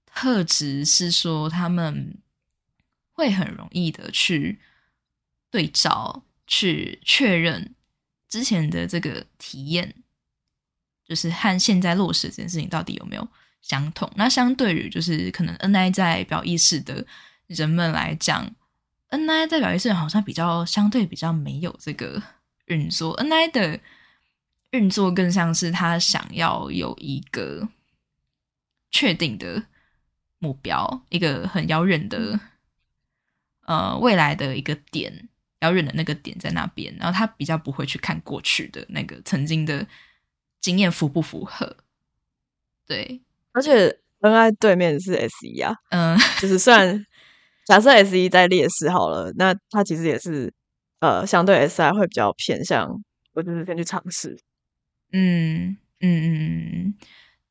[SPEAKER 2] 特质是说他们会很容易的去对照、去确认之前的这个体验。就是和现在落实这件事情到底有没有相同？那相对于就是可能 NI 在表意识的人们来讲，NI 在表意识好像比较相对比较没有这个运作。NI 的运作更像是他想要有一个确定的目标，一个很遥远的呃未来的一个点，遥远的那个点在那边，然后他比较不会去看过去的那个曾经的。经验符不符合？对，
[SPEAKER 1] 而且 N I 对面是 S E 啊，嗯，就是虽然假设 S E 在劣势好了，那它其实也是呃，相对 S I 会比较偏向，我就是先去尝试。
[SPEAKER 2] 嗯嗯嗯嗯，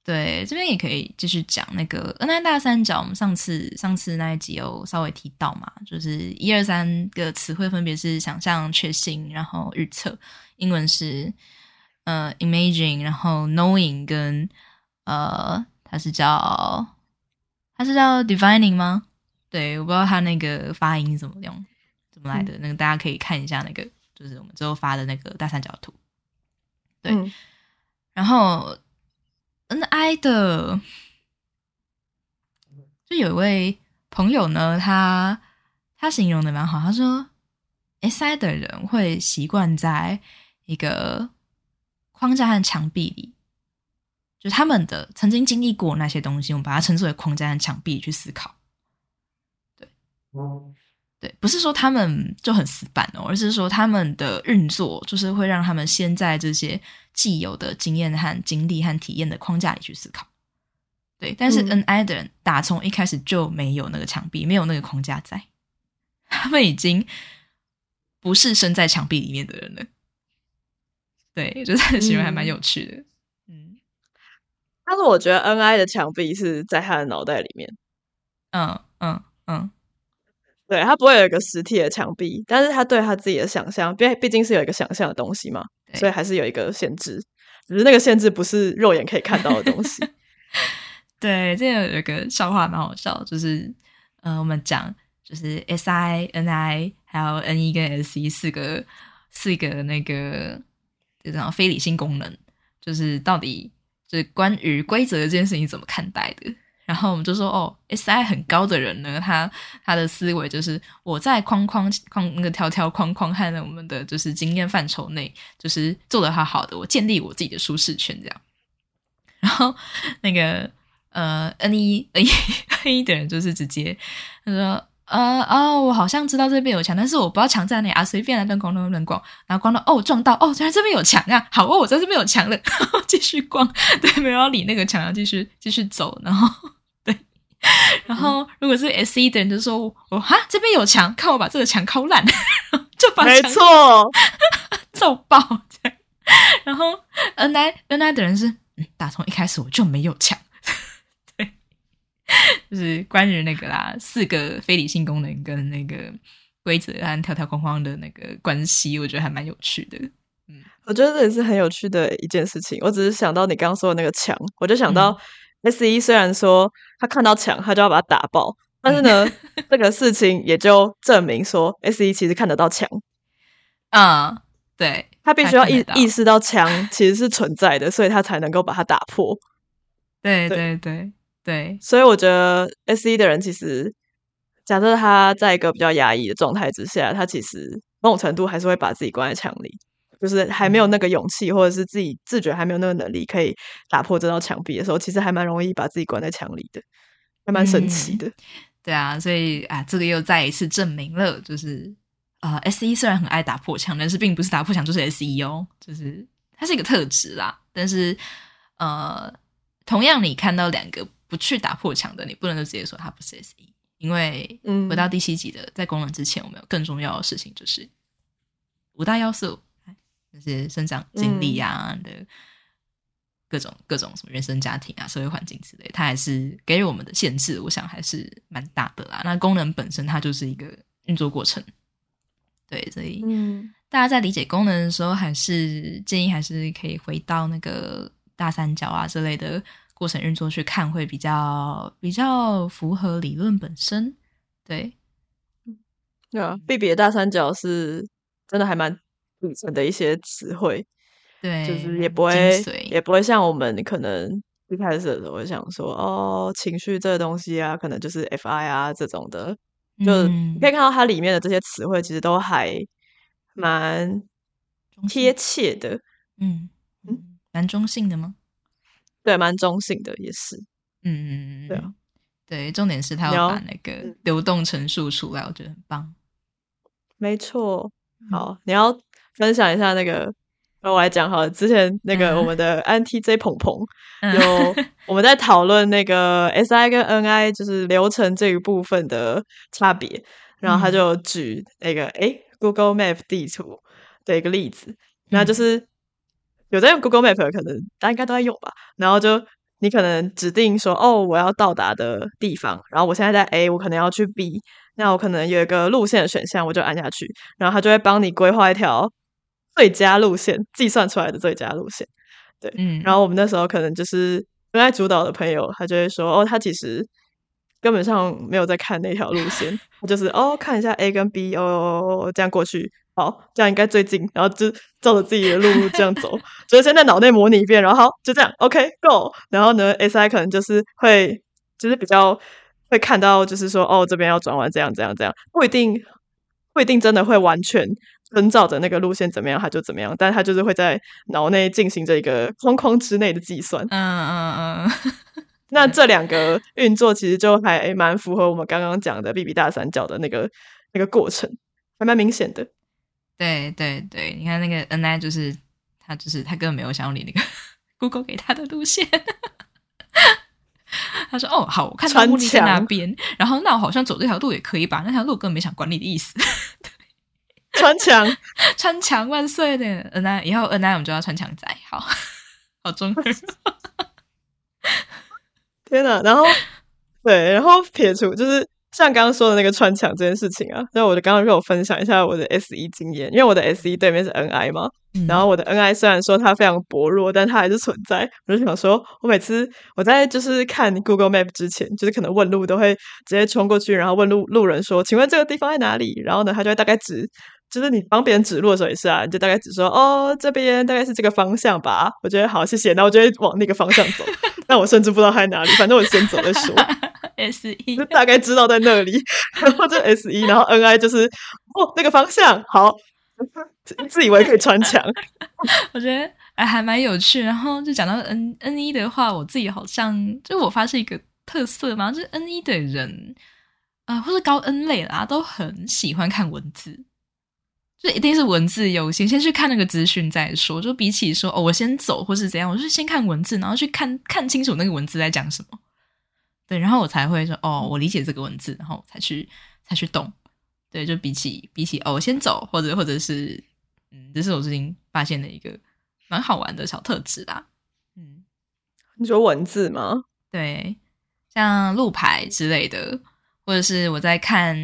[SPEAKER 2] 对，这边也可以继续讲那个 N I 大三角，我们上次上次那一集有稍微提到嘛，就是一二三个词汇分别是想象、确信，然后预测，英文是。呃，imaging，然后 knowing，跟呃，它是叫它是叫 divining 吗？对，我不知道它那个发音怎么用，怎么来的。那个大家可以看一下那个，就是我们之后发的那个大三角图。对，然后 ni 的，就有一位朋友呢，他他形容的蛮好，他说 si 的人会习惯在一个。框架和墙壁里，就他们的曾经经历过那些东西，我们把它称之为框架和墙壁去思考。对，对，不是说他们就很死板哦，而是说他们的运作就是会让他们先在这些既有的经验和经历和体验的框架里去思考。对，但是 N.I 的人打从一开始就没有那个墙壁，没有那个框架在，他们已经不是身在墙壁里面的人了。对，就是行为还蛮有趣的。
[SPEAKER 1] 嗯，但是我觉得 N I 的墙壁是在他的脑袋里面，
[SPEAKER 2] 嗯嗯嗯，
[SPEAKER 1] 对他不会有一个实体的墙壁，但是他对他自己的想象，毕毕竟是有一个想象的东西嘛，所以还是有一个限制，只是那个限制不是肉眼可以看到的东西。
[SPEAKER 2] 对，这前有一个笑话蛮好笑，就是呃，我们讲就是 S I N I 还有 N 一跟 S 一四个四个那个这种非理性功能，就是到底就是关于规则这件事情怎么看待的。然后我们就说，哦，S I 很高的人呢，他他的思维就是我在框框框那个条条框框和我们的就是经验范畴内，就是做得好好的，我建立我自己的舒适圈这样。然后那个呃，N 一 N 一 N 一的人就是直接他说。呃哦，我好像知道这边有墙，但是我不知道墙在哪里啊，随便来乱逛乱乱逛，然后逛到哦撞到哦，原来这边有墙啊，好哦，我在这边有墙了，然 后继续逛，对，没有要理那个墙，要继续继续走，然后对，然后如果是 S 一的人就说我哈这边有墙，看我把这个墙敲烂，就把
[SPEAKER 1] 没
[SPEAKER 2] 墙
[SPEAKER 1] 错，
[SPEAKER 2] 揍爆这样，然后 N I N I 的人是嗯，打从一开始我就没有墙。对，就是关于那个啦，四个非理性功能跟那个规则和条条框框的那个关系，我觉得还蛮有趣的。
[SPEAKER 1] 嗯我觉得这也是很有趣的一件事情。我只是想到你刚刚说的那个墙，我就想到 S 一虽然说他看到墙他就要把它打爆，但是呢，这个事情也就证明说 S 一其实看得到墙，
[SPEAKER 2] 嗯、对，
[SPEAKER 1] 他必须要意意识到墙其实是存在的，所以他才能够把它打破。
[SPEAKER 2] 对
[SPEAKER 1] 对
[SPEAKER 2] 对对对，
[SPEAKER 1] 所以我觉得 S E 的人其实，假设他在一个比较压抑的状态之下，他其实某种程度还是会把自己关在墙里，就是还没有那个勇气，或者是自己自觉还没有那个能力可以打破这道墙壁的时候，其实还蛮容易把自己关在墙里的，还蛮神奇的。
[SPEAKER 2] 对啊，所以啊，这个又再一次证明了，就是啊、，S E 虽然很爱打破墙，但是并不是打破墙就是 S E 哦，就是它是一个特质啦。但是呃，同样你看到两个不去打破墙的，你不能就直接说它不是 SE，，因为
[SPEAKER 1] 嗯
[SPEAKER 2] 回到第七集的在功能之前，我们有更重要的事情就是五大要素，那些生长经历啊
[SPEAKER 1] 嗯
[SPEAKER 2] 的。各种各种什么原生家庭啊、社会环境之类，它还是给予我们的限制，我想还是蛮大的啦。那功能本身它就是一个运作过程，对，所以
[SPEAKER 1] 嗯
[SPEAKER 2] 大家在理解功能的时候，还是建议还是可以回到那个大三角啊之类的过程运作去看，会比较比较符合理论本身。对，
[SPEAKER 1] 对啊，比比的大三角是真的还蛮底层的一些词汇，
[SPEAKER 2] 对，
[SPEAKER 1] 就是也不会也不会像我们可能一开始的时候会想说哦，情绪这个东西啊，可能就是 FI 啊这种的，就
[SPEAKER 2] 嗯。
[SPEAKER 1] 你可以看到它里面的这些词汇，其实都还蛮贴切的，
[SPEAKER 2] 嗯嗯，蛮中性的吗？
[SPEAKER 1] 对，蛮中性的，也是。
[SPEAKER 2] 嗯嗯嗯，
[SPEAKER 1] 对啊
[SPEAKER 2] 嗯，对，重点是他
[SPEAKER 1] 要
[SPEAKER 2] 要把那个
[SPEAKER 1] 嗯
[SPEAKER 2] 流动陈述出来，我觉得很棒。
[SPEAKER 1] 没错。
[SPEAKER 2] 嗯
[SPEAKER 1] 好，你要分享一下那个，那我来讲好了。之前那个
[SPEAKER 2] 嗯
[SPEAKER 1] 我们的 NTJ 鹏鹏
[SPEAKER 2] 嗯
[SPEAKER 1] 有 我们在讨论那个 SI 跟 NI 就是流程这一部分的差别，然后他
[SPEAKER 2] 嗯
[SPEAKER 1] 就举那个诶 Google Map 地图的一个例子，那就
[SPEAKER 2] 嗯
[SPEAKER 1] 是有在用 Google Map 的可能大家应该都在用吧，然后就你可能指定说哦我要到达的地方，然后我现在在 A，我可能要去 B，那我可能有一个路线的选项，我就按下去，然后它就会帮你规划一条最佳路线，计算出来的最佳路线。
[SPEAKER 2] 对嗯，
[SPEAKER 1] 然后我们那时候可能就是原来主导的朋友，他就会说，哦，他其实根本上没有在看那条路线，他就是哦看一下 A 跟 B，哦这样过去，好，这样应该最近，然后就照着自己的路这样走，所以先在脑内模拟一遍，然后好就这样，OK go，然后呢，SI 可能就是会就是比较会看到，就是说哦这边要转弯，这样这样这样，不一定不一定真的会完全遵照着那个路线怎么样，他就怎么样，但他就是会在脑内进行这个框框之内的计算。
[SPEAKER 2] 嗯嗯嗯，
[SPEAKER 1] 那 这两个运作其实就还蛮符合我们刚刚讲的 B B 大三角的那个那个过程，还蛮明显的。
[SPEAKER 2] 对对对，你看那个 N I 就是他就是他根本没有想要理那个 Google 给他的路线。他说：“哦，好，我看到
[SPEAKER 1] 穿
[SPEAKER 2] 目的在那边，然后那我好像走这条路也可以吧？那条路根本没想管你的意思。
[SPEAKER 1] 穿墙，
[SPEAKER 2] 穿墙万岁的 N I，以后 N I 我们就要穿墙仔，好好中二。
[SPEAKER 1] 天哪！然后对，然后撇除就是像刚刚说的那个穿墙这件事情啊，所以我就刚刚跟我分享一下我的 S 一经验，因为我的 S 一对面是 N I 嘛，然后我的 N I 虽然说它非常薄弱，但它还是存在。我就想说，我每次我在就是看 Google Map 之前，就是可能问路都会直接冲过去，然后问路路人说：“请问这个地方在哪里？”然后呢，他就会大概指。就是你帮别人指路的时候也是啊，你就大概只说哦，这边大概是这个方向吧。我觉得好，谢谢。那我就会往那个方向走。那我甚至不知道在哪里，反正我先走再说。
[SPEAKER 2] S 一
[SPEAKER 1] 就大概知道在那里，然后就 S 一，然后 N I 就是哦那个方向好，自以为可以穿墙。
[SPEAKER 2] 我觉得哎还蛮有趣。然后就讲到 N N 一的话，我自己好像就我发现一个特色嘛，就是 N 一的人啊，或者高 N 类啦，都很喜欢看文字。就一定是文字优先，先去看那个资讯再说。就比起说哦，我先走或是怎样，我就先看文字，然后去看看清楚那个文字在讲什么。对，然后我才会说哦，我理解这个文字，然后才去才去动。对，就比起比起哦，我先走，或者或者是嗯，这是我最近发现的一个蛮好玩的小特质啦。
[SPEAKER 1] 嗯，你说文字吗？
[SPEAKER 2] 对，像路牌之类的，或者是我在看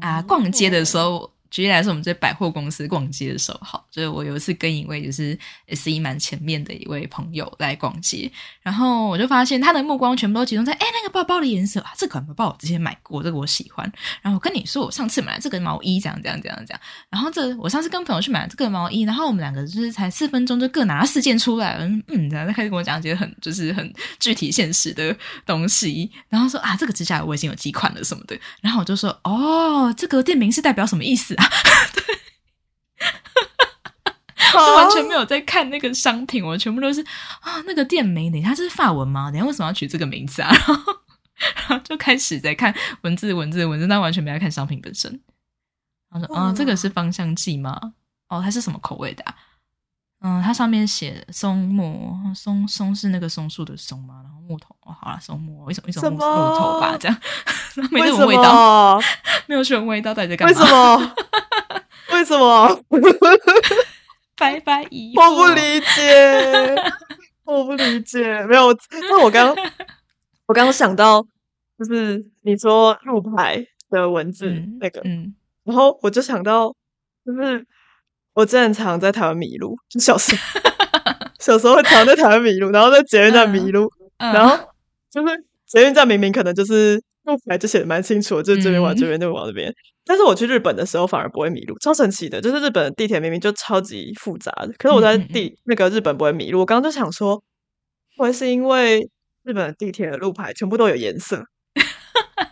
[SPEAKER 2] 啊逛街的时候。举例来说，我们在百货公司逛街的时候，好，就是我有一次跟一位就是 S E 蛮前面的一位朋友来逛街，然后我就发现他的目光全部都集中在，哎，那个包包的颜色啊，这款包包我之前买过，这个我喜欢。然后我跟你说，我上次买了这个毛衣，这样这样这样这样。然后这我上次跟朋友去买这个毛衣，然后我们两个就是才四分钟就各拿四件出来，嗯嗯，然后他开始跟我讲一些很就是很具体现实的东西，然后说啊，这个指甲我已经有几款了什么的。然后我就说，哦，这个店名是代表什么意思啊？对，我完全没有在看那个商品，我全部都是啊，那个店名，等下这是法文吗？等下为什么要取这个名字啊？然后，然后就开始在看文字，文字，文字，但完全没在看商品本身。他说：“啊，这个是芳香剂吗？哦，它是什么口味的？嗯，它上面写松木，松松是那个松树的松吗？然后木头，哦，好了，松木，一种一种木木头吧，这样，没什么味道，没有什么味道，大家干
[SPEAKER 1] 嘛？为什么？为什么？
[SPEAKER 2] 拜拜！
[SPEAKER 1] 我不理解，我不理解。没有，那我刚我刚刚想到，就是你说路牌的文字那个，嗯，然后我就想到，就是我之前常在台湾迷路，就小时候，小时候会常在台湾迷路，然后在捷运站迷路，然后就是捷运站明明可能就是路牌就写的蛮清楚，就是这边往这边，那边往这边。但是我去日本的时候反而不会迷路，超神奇的。就是日本的地铁明明就超级复杂的，可是我在地那个日本不会迷路。我刚刚就想说，会是因为日本的地铁的路牌全部都有颜色，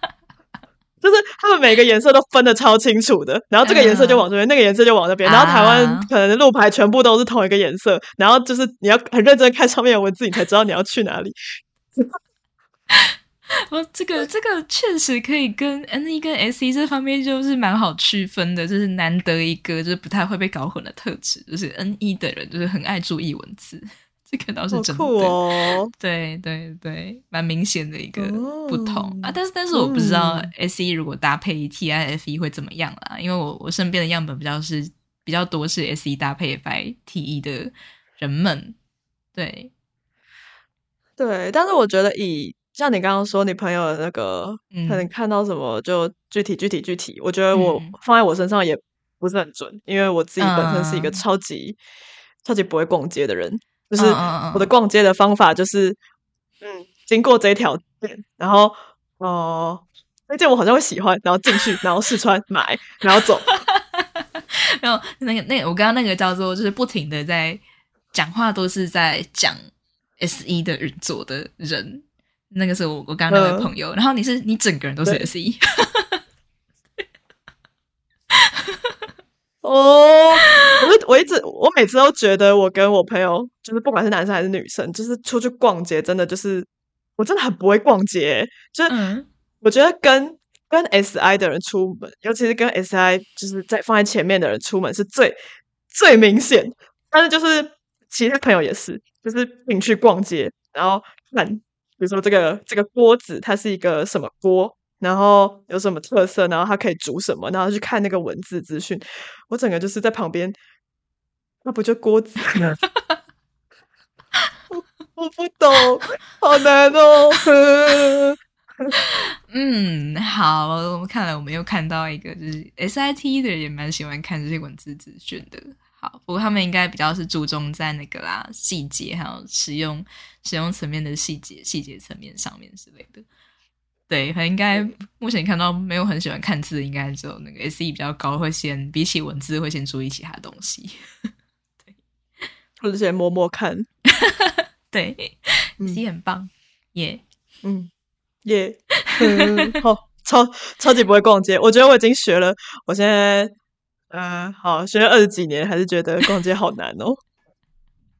[SPEAKER 1] 就是他们每个颜色都分的超清楚的。然后这个颜色就往这边，那个颜色就往那边。然后台湾可能路牌全部都是同一个颜色，然后就是你要很认真看上面的文字，你才知道你要去哪里。
[SPEAKER 2] 我这个这个确实可以跟 N E 跟 S E 这方面就是蛮好区分的，就是难得一个就是不太会被搞混的特质，就是 N E 的人就是很爱注意文字，这个倒是真的。
[SPEAKER 1] 哦，
[SPEAKER 2] 对对对，蛮明显的一个不同啊。但是但是我不知道 S E 如果搭配 T I F 一会怎么样啦，因为我我身边的样本比较是比较多是 S E 搭配 F I T E 的人们，对
[SPEAKER 1] 对，但是我觉得以像你刚刚说，你朋友的那个可能看到什么就具体具体具体，我觉得我放在我身上也不是很准，因为我自己本身是一个超级超级不会逛街的人，就是我的逛街的方法就是，嗯，经过这条店，然后哦，那件我好像会喜欢，然后进去，然后试穿买，然后走。
[SPEAKER 2] 然后那个那个我刚刚那个叫做就是不停的在讲话，都是在讲 S E 的运作的人。那个是我我刚刚那位朋友，然后你是你整个人都是 S E，
[SPEAKER 1] 哦，我我一直我每次都觉得我跟我朋友就是不管是男生还是女生，就是出去逛街真的就是我真的很不会逛街，就是我觉得跟跟 S I 的人出门，尤其是跟 S I 就是在放在前面的人出门是最最明显，但是就是其他朋友也是，就是进去逛街然后看。比如说这个这个锅子，它是一个什么锅，然后有什么特色，然后它可以煮什么，然后去看那个文字资讯。我整个就是在旁边，那不就锅子？我我不懂，好难哦。
[SPEAKER 2] 嗯，好，我看来我们又看到一个，就是 SIT 的人也蛮喜欢看这些文字资讯的。好，不过他们应该比较是注重在那个啦细节，还有使用使用层面的细节、细节层面上面之类的。对，他应该目前看到没有很喜欢看字，应该只有那个 SE 比较高，会先比起文字会先注意其他东西。
[SPEAKER 1] 对，或者先摸摸看。
[SPEAKER 2] 对，SE 很棒，耶，
[SPEAKER 1] 嗯。耶，好，超超级不会逛街。我觉得我已经学了，我现在，嗯，好，学了二十几年，还是觉得逛街好难哦。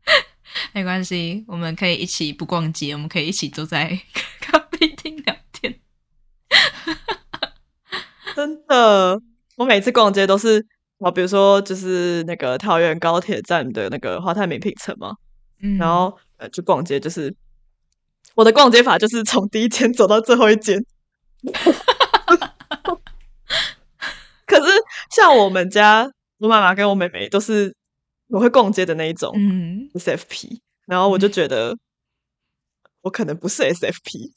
[SPEAKER 2] 没关系，我们可以一起不逛街，我们可以一起坐在咖啡厅聊天。
[SPEAKER 1] 真的，我每次逛街都是，我比如说就是那个桃园高铁站的那个华泰名品城嘛，嗯，然后呃，去逛街就是。我的逛街法就是从第一间走到最后一间，可是像我们家，我妈妈跟我妹妹都是我会逛街的那一种，嗯，SFP，然后我就觉得我可能不是 SFP，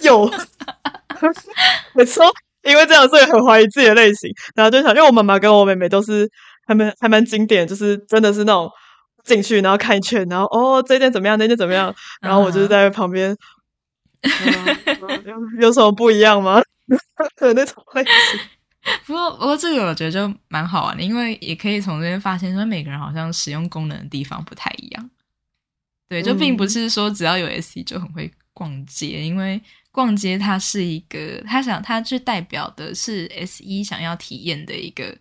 [SPEAKER 1] 有 没错，因为这样所以很怀疑自己的类型，然后就想，因为我妈妈跟我妹妹都是还蛮还蛮经典，就是真的是那种。进去，然后看一圈，然后哦，这件怎么样？那件怎么样？然后我就是在旁边，有 有什么不一样吗？那种类型。
[SPEAKER 2] 不过，不过这个我觉得就蛮好玩的，因为也可以从这边发现，说每个人好像使用功能的地方不太一样。对，就并不是说只要有 S E 就很会逛街，因为逛街它是一个，他想他去代表的是 S E 想要体验的一个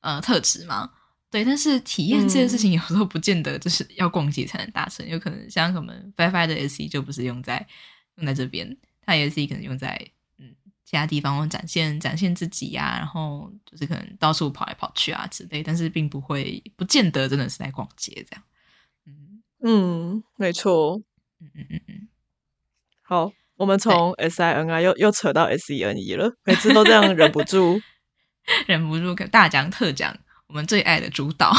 [SPEAKER 2] 呃特质嘛。对，但是体验这件事情有时候不见得就是要逛街才能达成，有可能像什么 FiFi 的 SE 就不是用在用在这边，它也是可能用在嗯其他地方展现展现自己呀，然后就是可能到处跑来跑去啊之类，但是并不会不见得真的是在逛街这样。
[SPEAKER 1] 嗯嗯，没错。嗯嗯嗯嗯。好，我们从 SINI 又又扯到 SENE 了，每次都这样忍不住
[SPEAKER 2] 忍不住大讲特讲。我们最爱的主导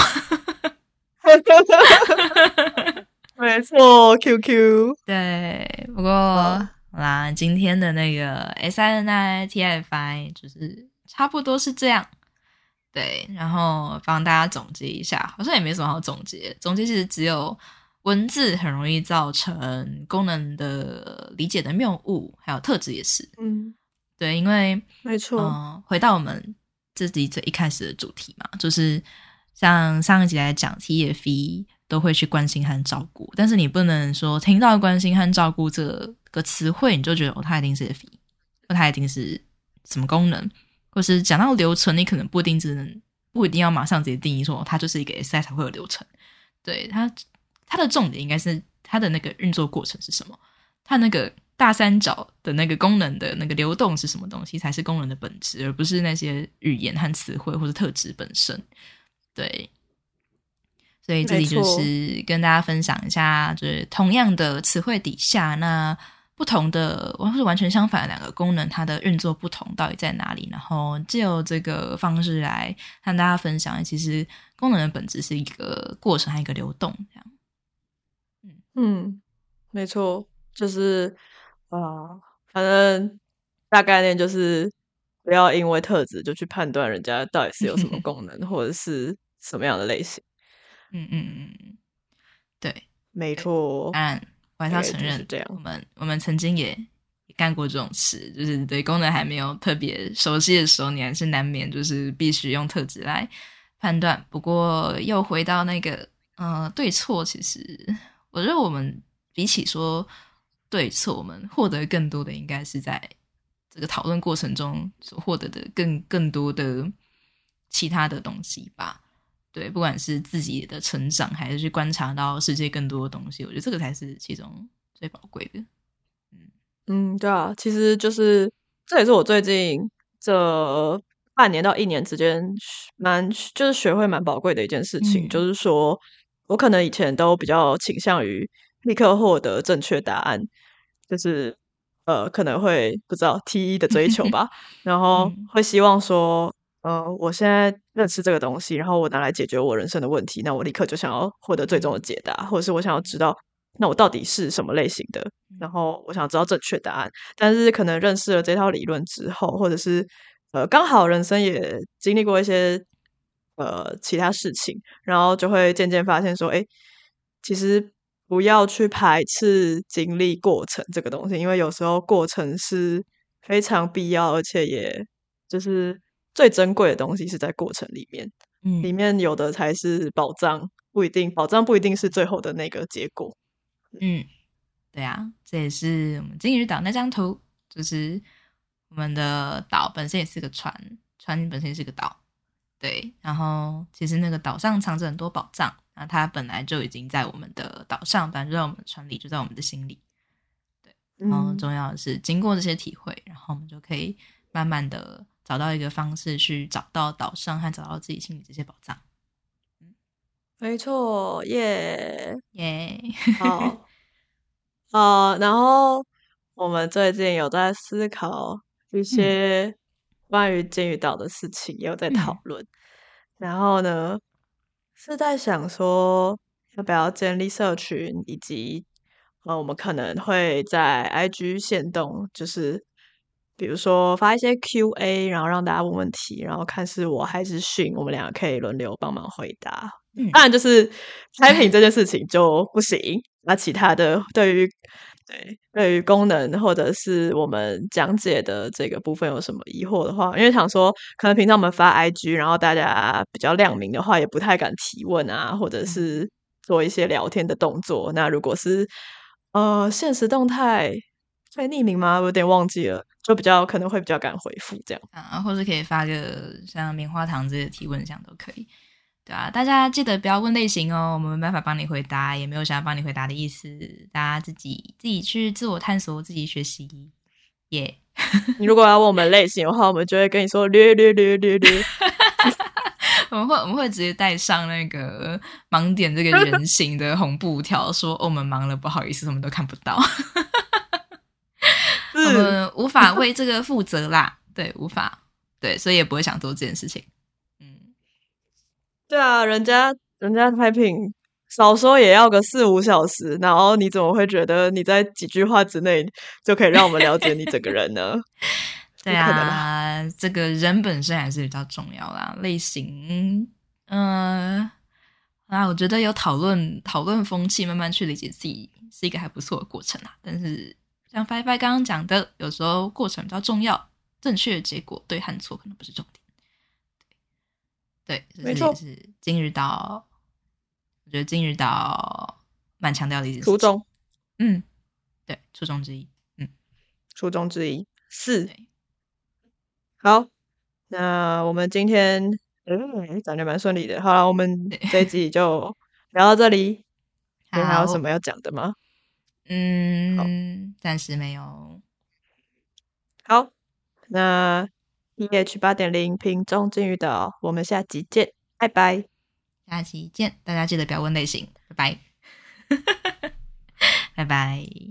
[SPEAKER 1] 没错，QQ
[SPEAKER 2] 对。不过好啦，今天的那个 SINI TFI 就是差不多是这样。对，然后帮大家总结一下，好像也没什么好总结。总结其实只有文字很容易造成功能的理解的谬误，还有特质也是。嗯，对，因为
[SPEAKER 1] 没错，
[SPEAKER 2] 回到我们。自己最一开始的主题嘛，就是像上一集来讲，TFE 都会去关心和照顾，但是你不能说听到关心和照顾这个词汇，你就觉得哦，它一定是 FE，或它一定是什么功能，或是讲到流程，你可能不一定只能不一定要马上直接定义说它就是一个 SI 才会有流程，对它它的重点应该是它的那个运作过程是什么，它那个。大三角的那个功能的那个流动是什么东西，才是功能的本质，而不是那些语言和词汇或者特质本身。对，所以这里就是跟大家分享一下，就是同样的词汇底下，那不同的，或是完全相反的两个功能，它的运作不同到底在哪里？然后借由这个方式来和大家分享，其实功能的本质是一个过程和一个流动。这样，
[SPEAKER 1] 嗯嗯，没错，就是。啊，反正大概念就是不要因为特质就去判断人家到底是有什么功能或者是什么样的类型。
[SPEAKER 2] 嗯嗯嗯，对，
[SPEAKER 1] 没错。
[SPEAKER 2] 当然，我还是要承认，这样我们我们曾经也干过这种事，就是对功能还没有特别熟悉的时候，你还是难免就是必须用特质来判断。不过又回到那个呃对错，其实我觉得我们比起说。对错，我们获得更多的应该是在这个讨论过程中所获得的更更多的其他的东西吧。对，不管是自己的成长，还是去观察到世界更多的东西，我觉得这个才是其中最宝贵的。
[SPEAKER 1] 嗯嗯，对啊，其实就是这也是我最近这半年到一年之间蛮就是学会蛮宝贵的一件事情，就是说我可能以前都比较倾向于。立刻获得正确答案，就是呃，可能会不知道 T 一的追求吧，然后会希望说，呃，我现在认识这个东西，然后我拿来解决我人生的问题，那我立刻就想要获得最终的解答，或者是我想要知道那我到底是什么类型的？然后我想知道正确答案。但是可能认识了这套理论之后，或者是呃刚好人生也经历过一些呃其他事情，然后就会渐渐发现说，哎，其实不要去排斥经历过程这个东西，因为有时候过程是非常必要，而且也就是最珍贵的东西是在过程里面。嗯，里面有的才是宝藏，不一定宝藏不一定是最后的那个结果。
[SPEAKER 2] 嗯，对啊，这也是我们金鱼岛那张图，就是我们的岛本身也是个船，船本身也是个岛。对，然后其实那个岛上藏着很多宝藏，那它本来就已经在我们的岛上，反正就在我们船里，就在我们的心里。对，然后重要的是经过这些体会，然后我们就可以慢慢的。找到一个方式去找到岛上和找到自己心里这些宝藏，
[SPEAKER 1] 没错，耶。
[SPEAKER 2] 耶，
[SPEAKER 1] 好，呃，然后我们最近有在思考一些关于金鱼岛的事情，也有在讨论。然后呢，是在想说要不要建立社群，以及呃，我们可能会在 IG 线动，就是。比如说发一些 Q&A，然后让大家问问题，然后看是我还是训，我们两个可以轮流帮忙回答。当然，就是 拍品这件事情就不行。那其他的，对于对对于功能或者是我们讲解的这个部分有什么疑惑的话，因为想说，可能平常我们发 IG，然后大家比较亮明的话，也不太敢提问啊，或者是做一些聊天的动作。那如果是呃现实动态。以匿名吗？我有点忘记了，就比较可能会比较敢回复这样
[SPEAKER 2] 啊，或者可以发个像棉花糖这些提问这样都可以，对啊，大家记得不要问类型哦，我们没办法帮你回答，也没有想要帮你回答的意思，大家自己自己去自我探索，自己学习。耶，
[SPEAKER 1] 你如果要问我们类型的话，我们就会跟你说略略略略略，
[SPEAKER 2] 我们会我们会直接带上那个盲点这个人形的红布条，说我们忙了，不好意思，什么都看不到。我们无法为这个负责啦，对，无法，对，所以也不会想做这件事情。
[SPEAKER 1] 嗯，对啊，人家人家拍品少说也要个四五小时，然后你怎么会觉得你在几句话之内就可以让我们了解你整个人呢？
[SPEAKER 2] 对啊，这个人本身还是比较重要啦，类型，嗯，啊，我觉得有讨论讨论风气，慢慢去理解自己是一个还不错的过程啊，但是。像拜拜刚刚讲的，有时候过程比较重要，正确的结果对和错可能不是重点。对，
[SPEAKER 1] 没错，
[SPEAKER 2] 是今日岛。我觉得今日岛蛮强调的一件
[SPEAKER 1] 初中。
[SPEAKER 2] 嗯，对，初中之一。嗯，
[SPEAKER 1] 初中之一是。好，那我们今天嗯，感觉蛮顺利的。好了，我们这一集就聊到这里。你还有什么要讲的吗？
[SPEAKER 2] 嗯，暂时没有。
[SPEAKER 1] 好，那 pH 八点零品种金鱼岛，我们下集见，拜拜。
[SPEAKER 2] 下期见，大家记得不要问类型，拜拜，拜拜。